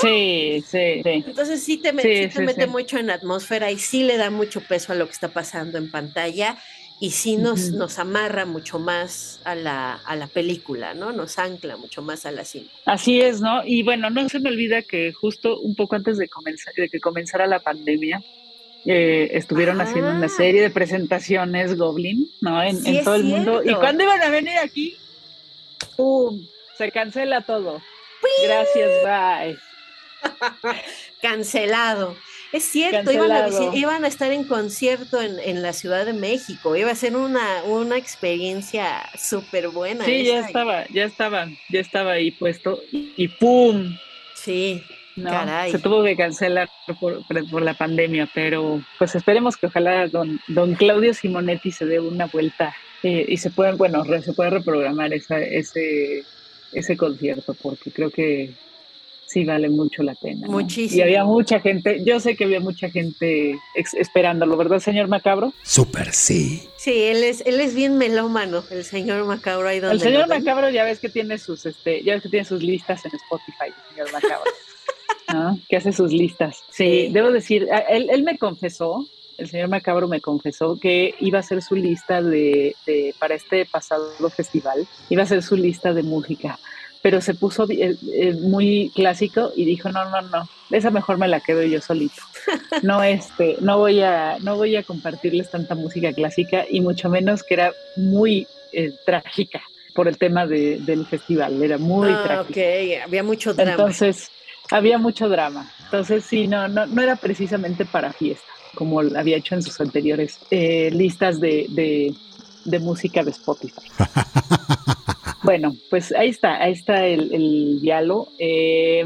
Sí, sí, sí. Entonces sí te, mete mucho en atmósfera y sí le da mucho peso a lo que está pasando en pantalla y sí nos, nos amarra mucho más a la, a la película, ¿no? Nos ancla mucho más a la cine. Así es, ¿no? Y bueno, no se me olvida que justo un poco antes de, comenzar, de que comenzara la pandemia, eh, estuvieron haciendo una ah. serie de presentaciones Goblin, ¿no? En, todo el mundo. ¿Y cuándo iban a venir aquí? ¡Pum! Se cancela todo. Gracias, bye. Cancelado. Es cierto, iban a, estar en concierto en, la Ciudad de México, iba a ser una, una experiencia súper buena. Sí, ya estaba, ya estaba, ya estaba ahí puesto y, ¡pum! Sí, Caray. Se tuvo que cancelar por, por, la pandemia, pero pues esperemos que ojalá don, don Claudio Simonetti se dé una vuelta eh, y se pueda, bueno, se pueda reprogramar esa, ese, ese concierto, porque creo que sí vale mucho la pena. Muchísimo. Y había mucha gente, yo sé que había mucha gente esperándolo, ¿verdad, señor Macabro? Súper sí. Sí, él es, él es bien melómano, el señor Macabro ahí donde El señor Macabro ya ves que tiene sus, este, ya ves que tiene sus listas en Spotify, el señor Macabro. ¿no? Que hace sus listas. Sí, debo decir, él, él me confesó, el señor Macabro me confesó que iba a hacer su lista de, de, para este pasado festival, iba a hacer su lista de música pero se puso eh, eh, muy clásico y dijo, no, no, no, esa mejor me la quedo yo solito. No, este, no voy a, no voy a compartirles tanta música clásica y mucho menos que era muy eh, trágica por el tema del festival, era muy ah, trágica. Ok, había mucho drama. Entonces, había mucho drama. Entonces, sí, no, no, no era precisamente para fiesta, como había hecho en sus anteriores listas de, de, de música de Spotify. Bueno, pues ahí está, ahí está el, diálogo. Eh,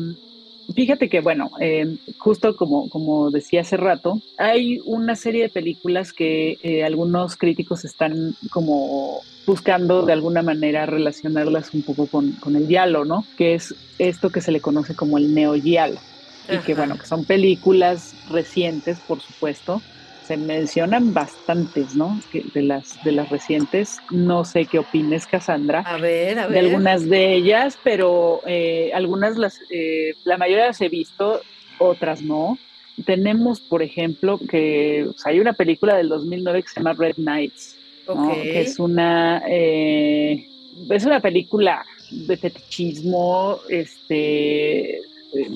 fíjate que, bueno, eh, justo como, como decía hace rato, hay una serie de películas que eh, algunos críticos están como buscando de alguna manera relacionarlas un poco con, el diálogo, ¿no? Que es esto que se le conoce como el neogialo. Y que, bueno, que son películas recientes, por supuesto, se mencionan bastantes, ¿no? De las, de las recientes. No sé qué opines, Cassandra. A ver, a ver. De algunas de ellas, pero eh, algunas, las, eh, la mayoría las he visto, otras no. Tenemos, por ejemplo, que hay una película del 2009 que se llama Red Knights, que es una, eh, es una película de fetichismo, este,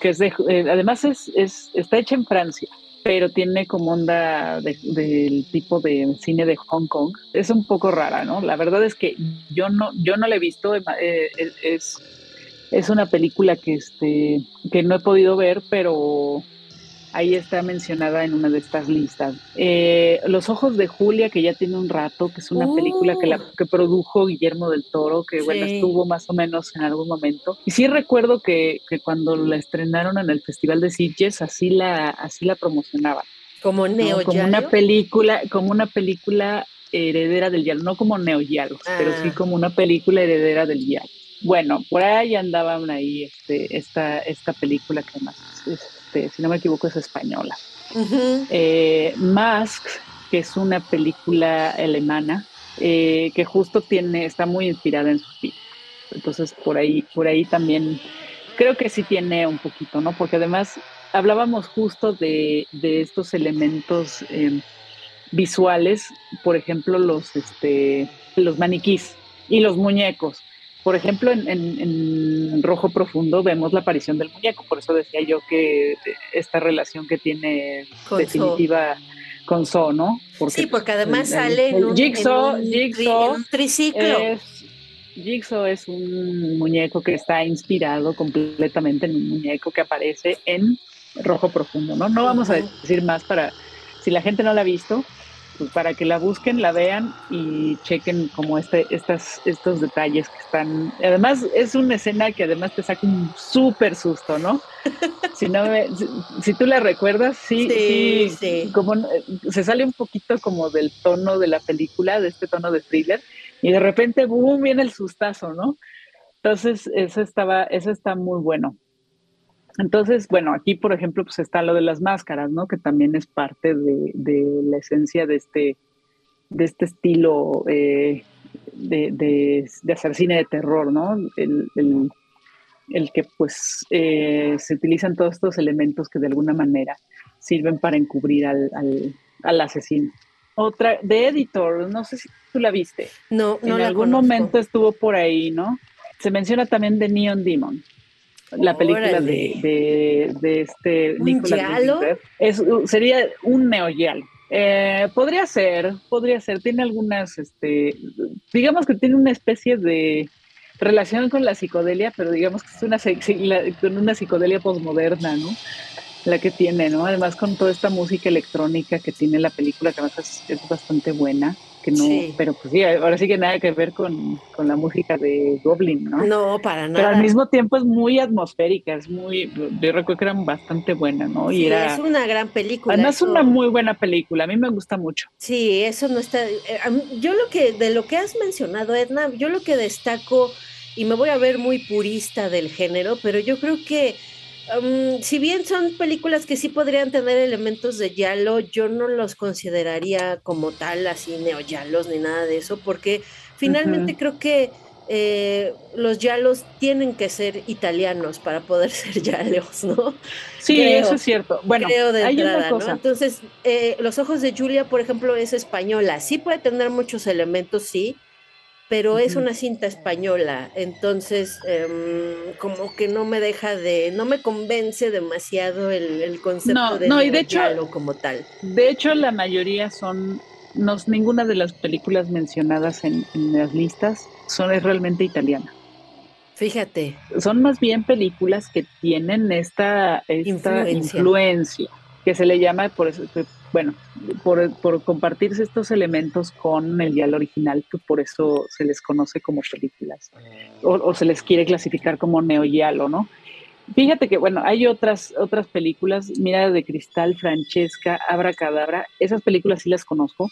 que es de, además es, es, está hecha en Francia pero tiene como onda del tipo de cine de Hong Kong. Es un poco rara, ¿no? La verdad es que yo no, yo no la he visto, eh, es, es una película que, este, que no he podido ver, pero ahí está mencionada en una de estas listas. Eh, Los ojos de Julia, que ya tiene un rato, que es una película que, la, uh. que produjo Guillermo del Toro, que bueno, estuvo más o menos en algún momento. Y sí recuerdo que, que, cuando la estrenaron en el Festival de Sitges, así la, así la promocionaban. Como Neo Como una película, como una película heredera del Yalo, no como Neo pero sí ah. como una película heredera del Yalo. Bueno, por ahí andaban ahí este, esta, esta película que más este, si no me equivoco, es española. Eh, Mask, que es una película alemana, eh, que justo tiene, está muy inspirada en su film. Entonces, por ahí, por ahí también creo que sí tiene un poquito, ¿no? Porque además hablábamos justo de, estos elementos em, visuales, por ejemplo, los, este, los maniquís y los muñecos. Por ejemplo, en, Rojo Profundo vemos la aparición del muñeco, por eso decía yo que esta relación que tiene definitiva con So, ¿no? sí, porque además sale en un, Jigsaw, triciclo. Es, Jigsaw es un muñeco que está inspirado completamente en un muñeco que aparece en Rojo Profundo, ¿no? No vamos a decir más para, si la gente no la ha visto, pues, para que la busquen, la vean y chequen como este, estas, estos detalles que están. Además, es una escena que además te saca un súper susto, ¿no? si, no si, tú la recuerdas, sí, sí, sí, como se sale un poquito como del tono de la película, de este tono de thriller, y de repente, boom, viene el sustazo, ¿no? Entonces, eso estaba, eso está muy bueno. Entonces, bueno, aquí, por ejemplo, pues está lo de las máscaras, ¿no? Que también es parte de, la esencia de este, de este estilo eh, de, hacer cine de terror, ¿no? El, que pues eh, se utilizan todos estos elementos que de alguna manera sirven para encubrir al, al, asesino. otra de Editor, no sé si tú la viste. No, no en algún momento estuvo por ahí, ¿no? Se menciona también de Neon Demon la película de, de, este Nicolas es sería un neoyalo. Eh, podría ser, podría ser. Tiene algunas, este, digamos que tiene una especie de relación con la psicodelia, pero digamos que es una, con una psicodelia posmoderna, ¿no? La que tiene, ¿no? Además con toda esta música electrónica que tiene la película, que además es bastante buena no, pero pues sí, ahora sí que nada que ver con, la música de Goblin, ¿no? No, para nada. Pero al mismo tiempo es muy atmosférica, es muy, yo recuerdo que era bastante buena, ¿no? Y era, es una gran película. Además es una muy buena película, a mí me gusta mucho. Sí, eso no está, eh, yo lo que, de lo que has mencionado, Edna, yo lo que destaco, y me voy a ver muy purista del género, pero yo creo que si bien son películas que sí podrían tener elementos de Yalo, yo no los consideraría como tal, así neoyalos ni nada de eso, porque finalmente creo que eh, los Yalos tienen que ser italianos para poder ser Yalos, ¿no? Sí, eso es cierto. Bueno, hay una cosa. Entonces, eh, Los Ojos de Julia, por ejemplo, es española. Sí puede tener muchos elementos, sí, pero es una cinta española, entonces em, como que no me deja de, no me convence demasiado el, concepto de, no, y de hecho, como tal. De hecho, la mayoría son, no, ninguna de las películas mencionadas en, las listas son es realmente italiana. Fíjate. Son más bien películas que tienen esta, esta influencia. Que se le llama, por eso, bueno, por, por, compartirse estos elementos con el dial original, que por eso se les conoce como películas, o, se les quiere clasificar como neoyalo, ¿no? Fíjate que, bueno, hay otras, otras películas, Mira de Cristal, Francesca, Abra Cadabra, esas películas sí las conozco.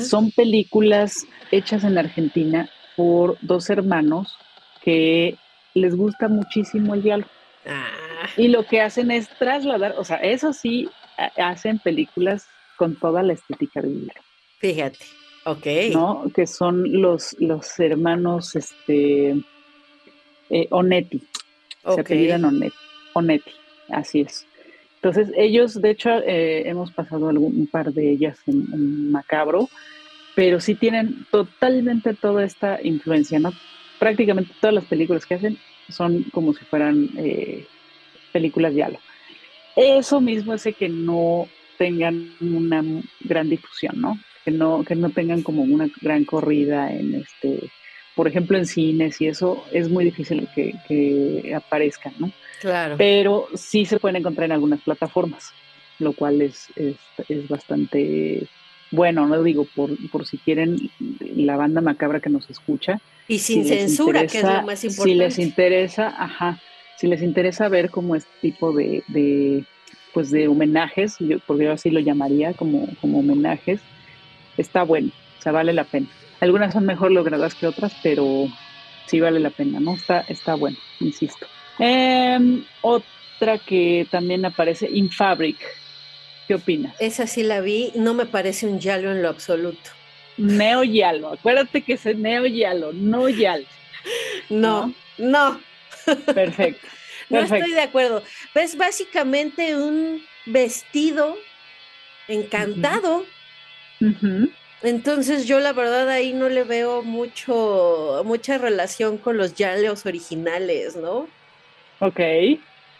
Son películas hechas en Argentina por dos hermanos que les gusta muchísimo el diálogo. Ah. Y lo que hacen es trasladar, o sea, eso sí, hacen películas con toda la estética de libro. Fíjate, ok. ¿No? Que son los, los hermanos este, eh, Onetti. Se apellidan Onetti, Onetti, así es. Entonces, ellos, de hecho, eh, hemos pasado algún, un par de ellas en, Macabro, pero sí tienen totalmente toda esta influencia, ¿no? Prácticamente todas las películas que hacen son como si fueran eh, películas de algo eso mismo hace que no tengan una gran difusión, ¿no? Que no, que no tengan como una gran corrida en este, por ejemplo, en cines y eso es muy difícil que, aparezcan, ¿no? Claro. Pero sí se pueden encontrar en algunas plataformas, lo cual es, es, bastante bueno, no digo, por, por si quieren la banda macabra que nos escucha. Y sin censura, que es lo más importante. Si les interesa, ajá, si les interesa ver como este tipo de, de pues de homenajes, yo, porque yo así lo llamaría como, como homenajes, está bueno, o sea, vale la pena. Algunas son mejor logradas que otras, pero sí vale la pena, ¿no? Está, está bueno, insisto. Em, otra que también aparece, Infabric. ¿Qué opinas? Esa sí la vi, no me parece un yalo en lo absoluto. Neo yalo, acuérdate que es neo yalo, no yalo. no. no. Perfecto. no estoy de acuerdo. Es básicamente un vestido encantado. Entonces yo la verdad ahí no le veo mucho, mucha relación con los yaleos originales, ¿no? Ok.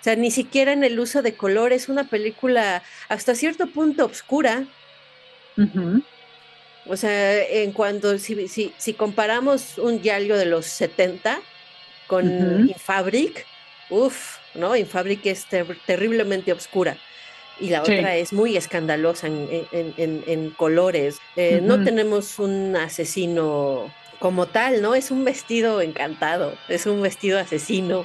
O sea, ni siquiera en el uso de color, es una película hasta cierto punto oscura. O sea, en cuanto, si, si, si comparamos un yalio de los 70, con Infabric, uff, ¿no? Infabric es terriblemente oscura. Y la otra es muy escandalosa en, colores. Eh, no tenemos un asesino como tal, ¿no? Es un vestido encantado, es un vestido asesino.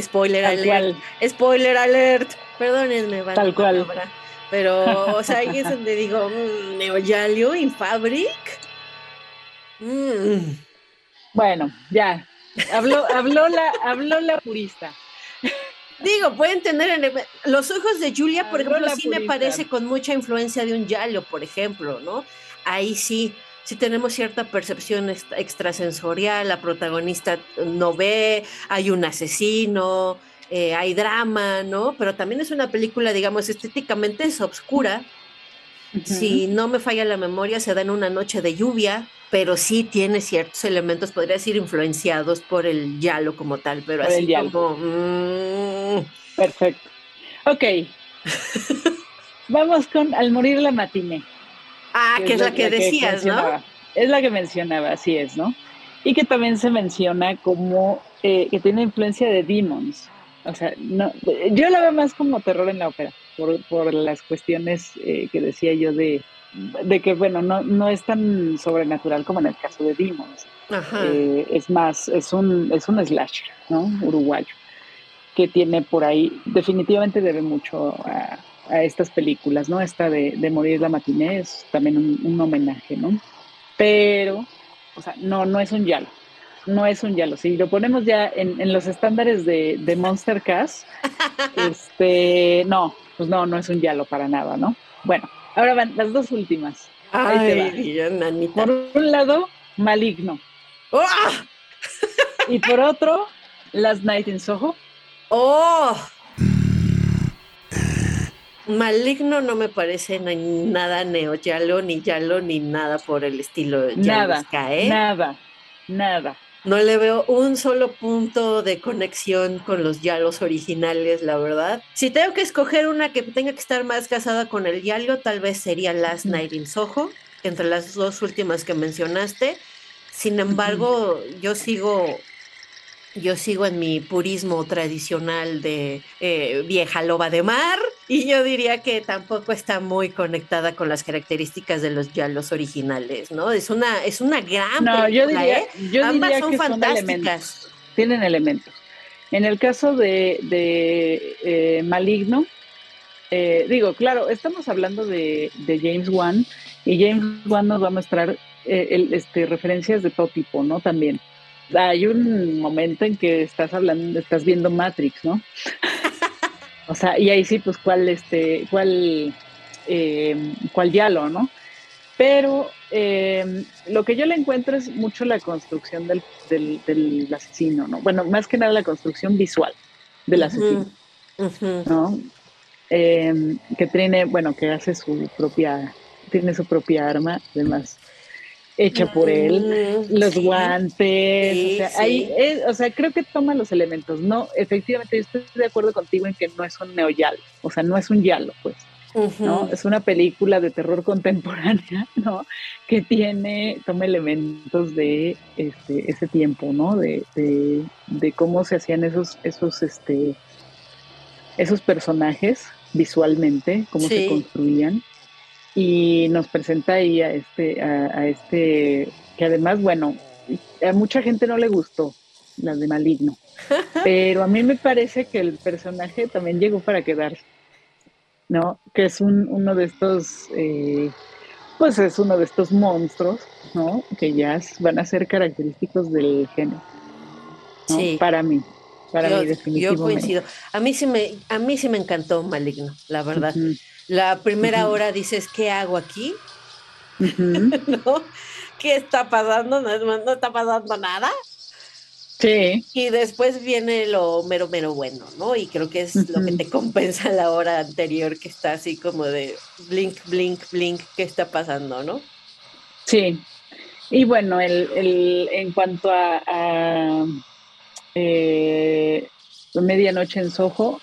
Spoiler alert. Spoiler alert. Perdónenme, van Tal cual. Pero, o sea, ahí es donde digo, mmm, Neoyalio, Infabric. Mm. Bueno, ya, Habló, habló, la, habló la purista. Digo, pueden tener los ojos de Julia, por ejemplo, sí me parece con mucha influencia de un Yalo, por ejemplo, ¿no? Ahí sí, sí tenemos cierta percepción extrasensorial, la protagonista no ve, hay un asesino, eh, hay drama, ¿no? Pero también es una película, digamos, estéticamente es obscura. Si no me falla la memoria, se da en una noche de lluvia, pero sí tiene ciertos elementos, podría decir, influenciados por el yalo como tal, pero así como... Mm. Perfecto. Ok. Vamos con Al morir la matiné. Ah, que, es la, que decías, ¿no? Es la que mencionaba, así es, ¿no? Y que también se menciona como eh, que tiene influencia de demons. O sea, no, yo la veo más como terror en la ópera, por, por las cuestiones eh, que decía yo de, de que, bueno, no, no es tan sobrenatural como en el caso de Demons. Eh, es más, es un, es un slasher, ¿no? Uruguayo, que tiene por ahí, definitivamente debe mucho a, a estas películas, ¿no? Esta de, de Morir la Matiné es también un, homenaje, ¿no? Pero, o sea, no, no es un yalo, no es un yalo. Si lo ponemos ya en, en los estándares de, de Monster Cast, este, no, pues no, no es un yalo para nada, ¿no? Bueno, ahora van las dos últimas. Ay, Por un lado, Maligno. ¡Ah! y por otro, Last Night in Soho. ¡Oh! Maligno no me parece nada neo-yalo, ni yalo, ni nada por el estilo. Nada, ¿eh? nada, nada. No le veo un solo punto de conexión con los yalos originales, la verdad. Si tengo que escoger una que tenga que estar más casada con el yalo, tal vez sería Last Night in Soho, entre las dos últimas que mencionaste. Sin embargo, yo sigo yo sigo en mi purismo tradicional de eh, vieja loba de mar y yo diría que tampoco está muy conectada con las características de los yalos originales, ¿no? Es una, es una gran no, yo diría, ¿eh? yo Ambas son fantásticas. tienen elementos. En el caso de, eh, Maligno, digo, claro, estamos hablando de, James Wan y James Wan nos va a mostrar este, referencias de todo tipo, ¿no? También hay un momento en que estás hablando, estás viendo Matrix, ¿no? o sea, y ahí sí, pues cuál, este, cuál, eh, cuál diálogo, ¿no? Pero eh, lo que yo le encuentro es mucho la construcción del, del, asesino, ¿no? Bueno, más que nada la construcción visual del asesino, ¿no? Eh, que tiene, bueno, que hace su propia, tiene su propia arma, además hecha por él, los guantes, o, sea, ahí o sea, creo que toma los elementos, no, efectivamente, estoy de acuerdo contigo en que no es un neoyalo, o sea, no es un yalo, pues, ¿no? Es una película de terror contemporánea, ¿no? Que tiene, toma elementos de este, ese tiempo, ¿no? De, de, cómo se hacían esos, esos, este, esos personajes visualmente, cómo se construían y nos presenta ahí a este, a, este, que además, bueno, a mucha gente no le gustó la de Maligno, pero a mí me parece que el personaje también llegó para quedarse, ¿no? Que es un, uno de estos, eh, pues es uno de estos monstruos, ¿no? Que ya van a ser característicos del género. Sí. Para mí. Para mí, definitivamente. Yo coincido. A mí sí me, a mí sí me encantó Maligno, la verdad. La primera hora dices, ¿qué hago aquí? ¿No? ¿Qué está pasando? No, está pasando nada. Sí. Y después viene lo mero, mero bueno, ¿no? Y creo que es lo que te compensa la hora anterior, que está así como de blink, blink, blink, ¿qué está pasando, no? Sí. Y bueno, el, el en cuanto a, a eh, Medianoche en Soho.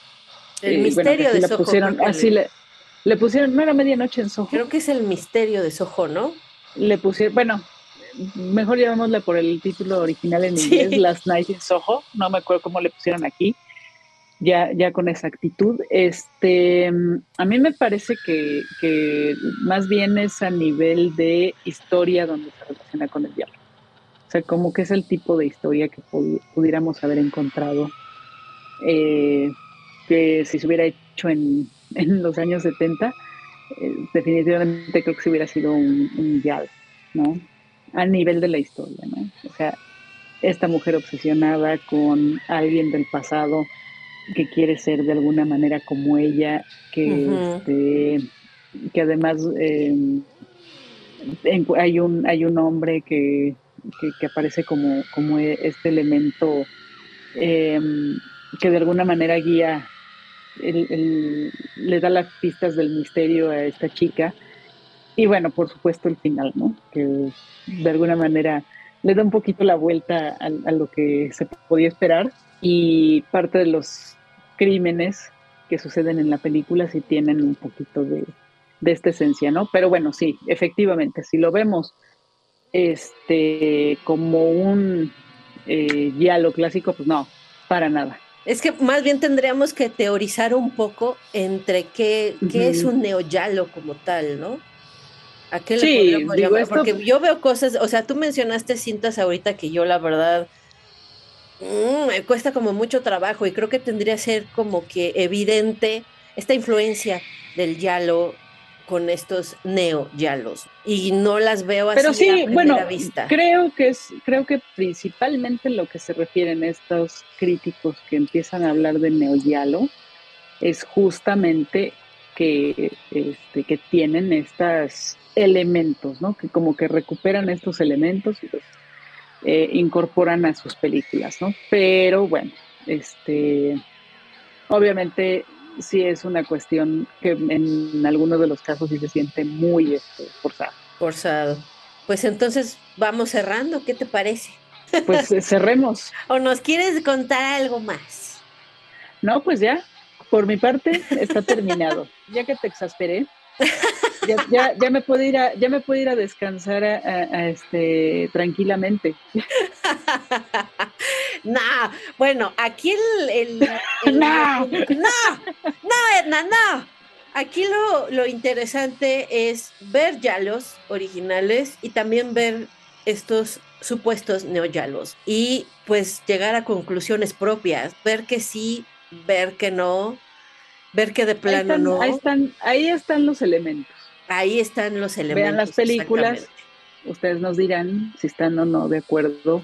El eh, misterio de Soho. Pusieron, así le, le pusieron, no era medianoche en Soho. Creo que es el misterio de Soho, ¿no? Le pusieron, bueno, mejor llamémosle por el título original en inglés, Last Night in Soho. No me acuerdo cómo le pusieron aquí, ya, ya con exactitud. Este, a mí me parece que, que más bien es a nivel de historia donde se relaciona con el diálogo. O sea, como que es el tipo de historia que pudiéramos haber encontrado eh, que si se hubiera hecho en en los años 70, eh, definitivamente creo que se hubiera sido un, un ¿no? A nivel de la historia, ¿no? O sea, esta mujer obsesionada con alguien del pasado que quiere ser de alguna manera como ella, que, este, que además em, hay, un, hay un hombre que, que, aparece como, como este elemento em, que de alguna manera guía le da las pistas del misterio a esta chica y bueno, por supuesto el final, ¿no? Que de alguna manera le da un poquito la vuelta a, a lo que se podía esperar y parte de los crímenes que suceden en la película sí tienen un poquito de, de esta esencia, ¿no? Pero bueno, sí, efectivamente, si lo vemos este como un eh, lo clásico, pues no, para nada. Es que más bien tendríamos que teorizar un poco entre qué, qué es un neoyalo como tal, ¿no? ¿A qué le sí, podríamos Porque yo veo cosas, o sea, tú mencionaste cintas ahorita que yo la verdad mm, me cuesta como mucho trabajo y creo que tendría que ser como que evidente esta influencia del yalo con estos neo-yalos y no las veo así Pero sí, a primera bueno, vista. Creo que es, creo que principalmente lo que se refieren estos críticos que empiezan a hablar de neo-yalo es justamente que, este, que tienen estos elementos, ¿no? Que como que recuperan estos elementos y los eh, incorporan a sus películas, ¿no? Pero bueno, este, obviamente sí es una cuestión que en algunos de los casos sí se siente muy este, forzado. Forzado. Pues entonces vamos cerrando, ¿qué te parece? Pues eh, cerremos. ¿O nos quieres contar algo más? No, pues ya, por mi parte está terminado. ya que te exasperé, ya, ya, ya, me puedo ir a, ya me puedo ir a descansar a, a, este tranquilamente. No, bueno, aquí el, el, el no. no, no, Edna, no. Aquí lo, lo interesante es ver yalos originales y también ver estos supuestos neoyalos y pues llegar a conclusiones propias, ver que sí, ver que no, ver que de plano ahí están, no. Ahí están, ahí están los elementos. Ahí están los elementos. Vean las películas, ustedes nos dirán si están o no de acuerdo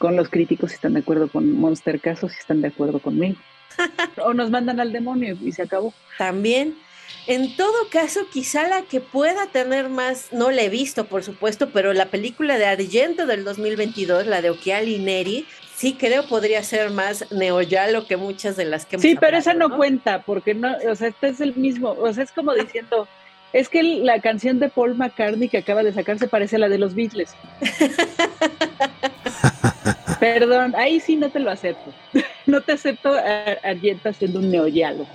con los críticos, si están de acuerdo con Monster Caso, si están de acuerdo conmigo. o nos mandan al demonio y se acabó. También. En todo caso, quizá la que pueda tener más, no la he visto, por supuesto, pero la película de Argento del 2022, la de Occhiali Neri, sí creo podría ser más neoyalo que muchas de las que hemos Sí, pero esa no, ¿no, cuenta, porque no, o sea, este es el mismo, o sea, es como diciendo, es que la canción de Paul McCartney que acaba de sacar se parece a la de los Beatles. Perdón, ahí sí no te lo acepto. No te acepto a Argento haciendo un neoyalo.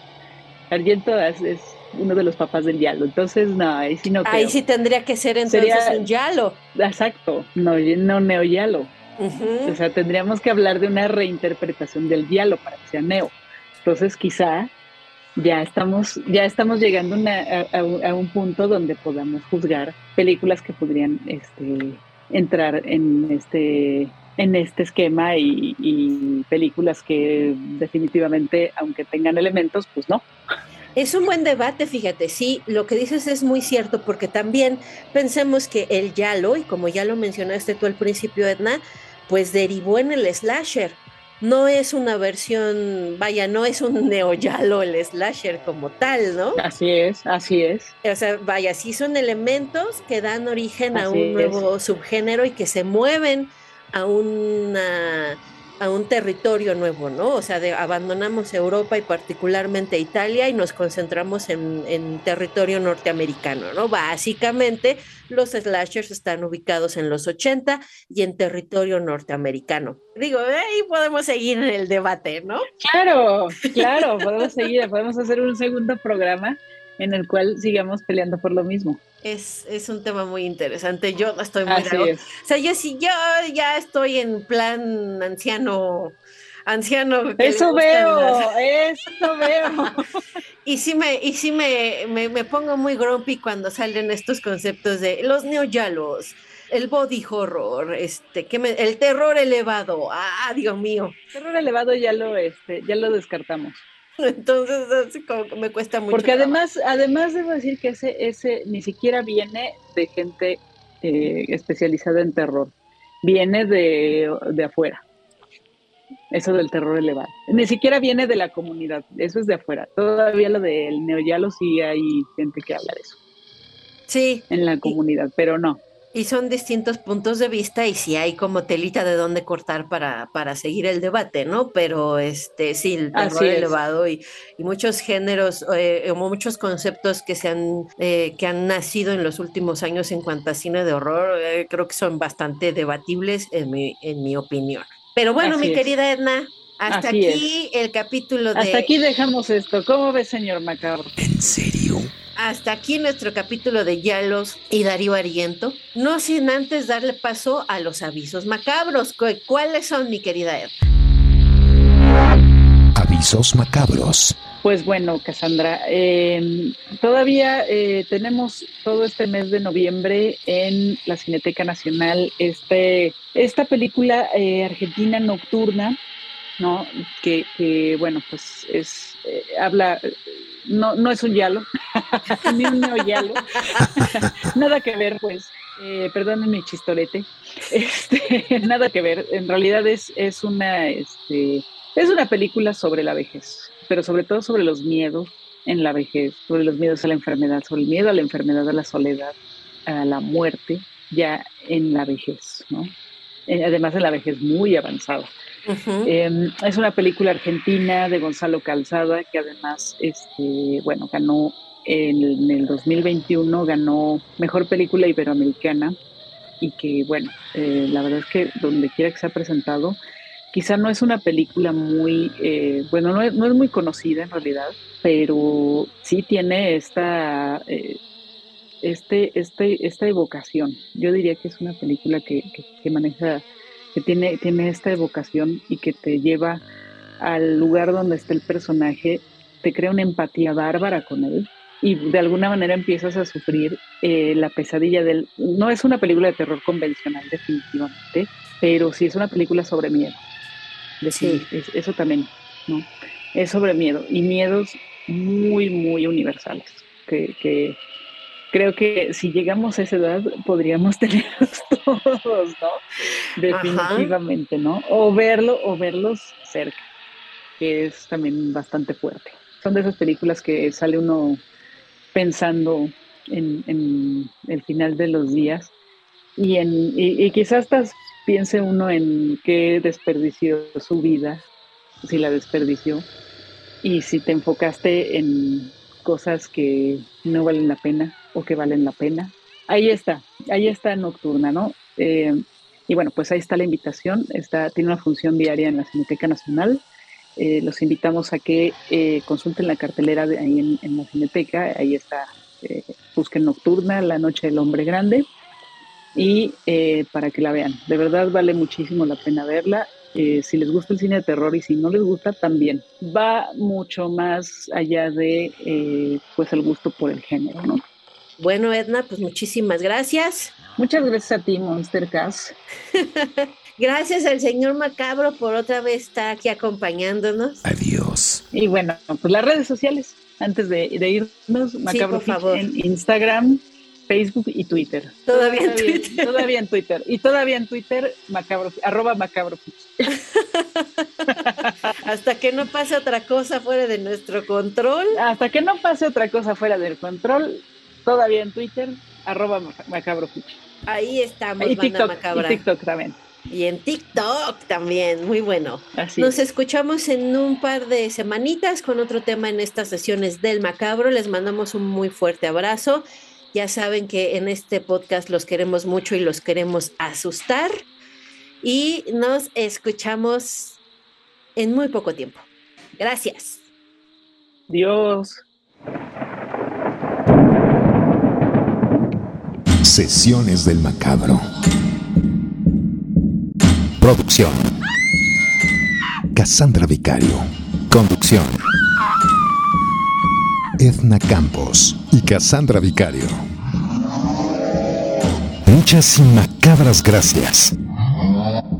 Argento es, es, uno de los papás del yalo, entonces no, ahí sí no creo. Ahí sí tendría que ser entonces Sería, un yalo. Exacto, no, no neoyalo. Uh -huh. O sea, tendríamos que hablar de una reinterpretación del diálogo para que sea neo. Entonces, quizá ya estamos, ya estamos llegando una, a, a, un punto donde podamos juzgar películas que podrían este, entrar en este, en este esquema y, y películas que definitivamente, aunque tengan elementos, pues no. Es un buen debate, fíjate, sí, lo que dices es muy cierto, porque también pensemos que el Yalo, y como ya lo mencionaste tú al principio, Edna, pues derivó en el slasher. No es una versión, vaya, no es un neoyalo el slasher como tal, ¿no? Así es, así es. O sea, vaya, sí son elementos que dan origen así a un nuevo es. subgénero y que se mueven a una a un territorio nuevo, ¿no? O sea, de, abandonamos Europa y particularmente Italia y nos concentramos en, en, territorio norteamericano, ¿no? Básicamente, los slashers están ubicados en los 80 y en territorio norteamericano. Digo, ahí podemos seguir en el debate, ¿no? Claro, claro, podemos seguir, podemos hacer un segundo programa en el cual sigamos peleando por lo mismo. Es, es un tema muy interesante. Yo estoy muy Así es. O sea, yo sí, yo ya estoy en plan anciano, anciano. Que eso veo, las... eso veo. y sí me, y sí me, me, me, pongo muy grumpy cuando salen estos conceptos de los neoyalos, el body horror, este, que me, el terror elevado. Ah, Dios mío. terror elevado ya lo, este, ya lo descartamos. Entonces, así como que me cuesta mucho. Porque además, trabajo. además debo decir que ese, ese ni siquiera viene de gente eh, especializada en terror, viene de, de, afuera. Eso del terror elevado. Ni siquiera viene de la comunidad, eso es de afuera. Todavía lo del neoyalo sí hay gente que habla de eso. Sí. En la comunidad, pero no. Y son distintos puntos de vista y si hay como telita de dónde cortar para, para seguir el debate, ¿no? Pero este sí, el terror elevado y, y, muchos géneros, eh, muchos conceptos que se han, eh, que han nacido en los últimos años en cuanto a cine de horror, eh, creo que son bastante debatibles en mi, en mi opinión. Pero bueno, mi querida Edna, hasta aquí el capítulo de. Hasta aquí dejamos esto. ¿Cómo ves, señor Macabro? ¿En serio? Hasta aquí nuestro capítulo de Yalos y Darío Ariento. No sin antes darle paso a los avisos macabros. ¿Cuáles son, mi querida Ed? Avisos macabros. Pues bueno, Cassandra, em, todavía eh, tenemos todo este mes de noviembre en la Cineteca Nacional este, esta película eh, argentina nocturna, ¿no? Que, bueno, pues es, eh, habla no, no es un yalo, ni un neoyalo, nada que ver, pues, eh, perdonen mi chistorete, este, nada que ver, en realidad es, es, una, este, es una película sobre la vejez, pero sobre todo sobre los miedos en la vejez, sobre los miedos a la enfermedad, sobre el miedo a la enfermedad, a la soledad, a la muerte, ya en la vejez, ¿no? Eh, además de la vejez muy avanzada. Em, es una película argentina de Gonzalo Calzada que además, este, bueno, ganó en, el 2021, ganó Mejor Película Iberoamericana y que, bueno, eh, la verdad es que donde quiera que se ha presentado, quizá no es una película muy, eh, bueno, no es, no es, muy conocida en realidad, pero sí tiene esta... Este, este, esta evocación. Yo diría que es una película que, que maneja que tiene, tiene esta evocación y que te lleva al lugar donde está el personaje, te crea una empatía bárbara con él y de alguna manera empiezas a sufrir eh, la pesadilla del... No es una película de terror convencional definitivamente, pero sí es una película sobre miedo. Sí. eso también, ¿no? Es sobre miedo y miedos muy, muy universales que, que creo que si llegamos a esa edad podríamos tenerlos todos, ¿no? Definitivamente, ¿no? O verlo, o verlos cerca, que es también bastante fuerte. Son de esas películas que sale uno pensando en, el final de los días y, en, y, quizás hasta piense uno en qué desperdició su vida, si la desperdició, y si te enfocaste en cosas que no valen la pena o que valen la pena. Ahí está, ahí está Nocturna, ¿no? Eh, y bueno, pues ahí está la invitación, está, tiene una función diaria en la Cineteca Nacional. Eh, los invitamos a que eh, consulten la cartelera de ahí en, la Cineteca, ahí está, busquen Nocturna, La Noche del Hombre Grande, y para que la vean. De verdad vale muchísimo la pena verla. si les gusta el cine de terror y si no les gusta, también. Va mucho más allá de pues el gusto por el género, ¿no? Bueno, Edna, pues muchísimas gracias. Muchas gracias a ti, Monster Cast. gracias al señor Macabro por otra vez estar aquí acompañándonos. Adiós. Y bueno, pues las redes sociales, antes de, irnos, Macabro por favor. en Instagram, Facebook y Twitter. Todavía, en Twitter. Todavía en Twitter. Y todavía en Twitter, macabro, arroba macabro. Hasta que no pase otra cosa fuera de nuestro control. Hasta que no pase otra cosa fuera del control, todavía en Twitter, arroba macabro. Ahí estamos, y TikTok, macabra. Y TikTok también. Y en TikTok también, muy bueno. Nos escuchamos en un par de semanitas con otro tema en estas sesiones del macabro. Les mandamos un muy fuerte abrazo. Ya saben que en este podcast los queremos mucho y los queremos asustar. Y nos escuchamos en muy poco tiempo. Gracias. Dios. Sesiones del Macabro. Producción. Cassandra Vicario. Conducción. Edna Campos y Cassandra Vicario. Muchas y macabras gracias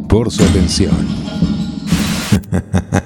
por su atención.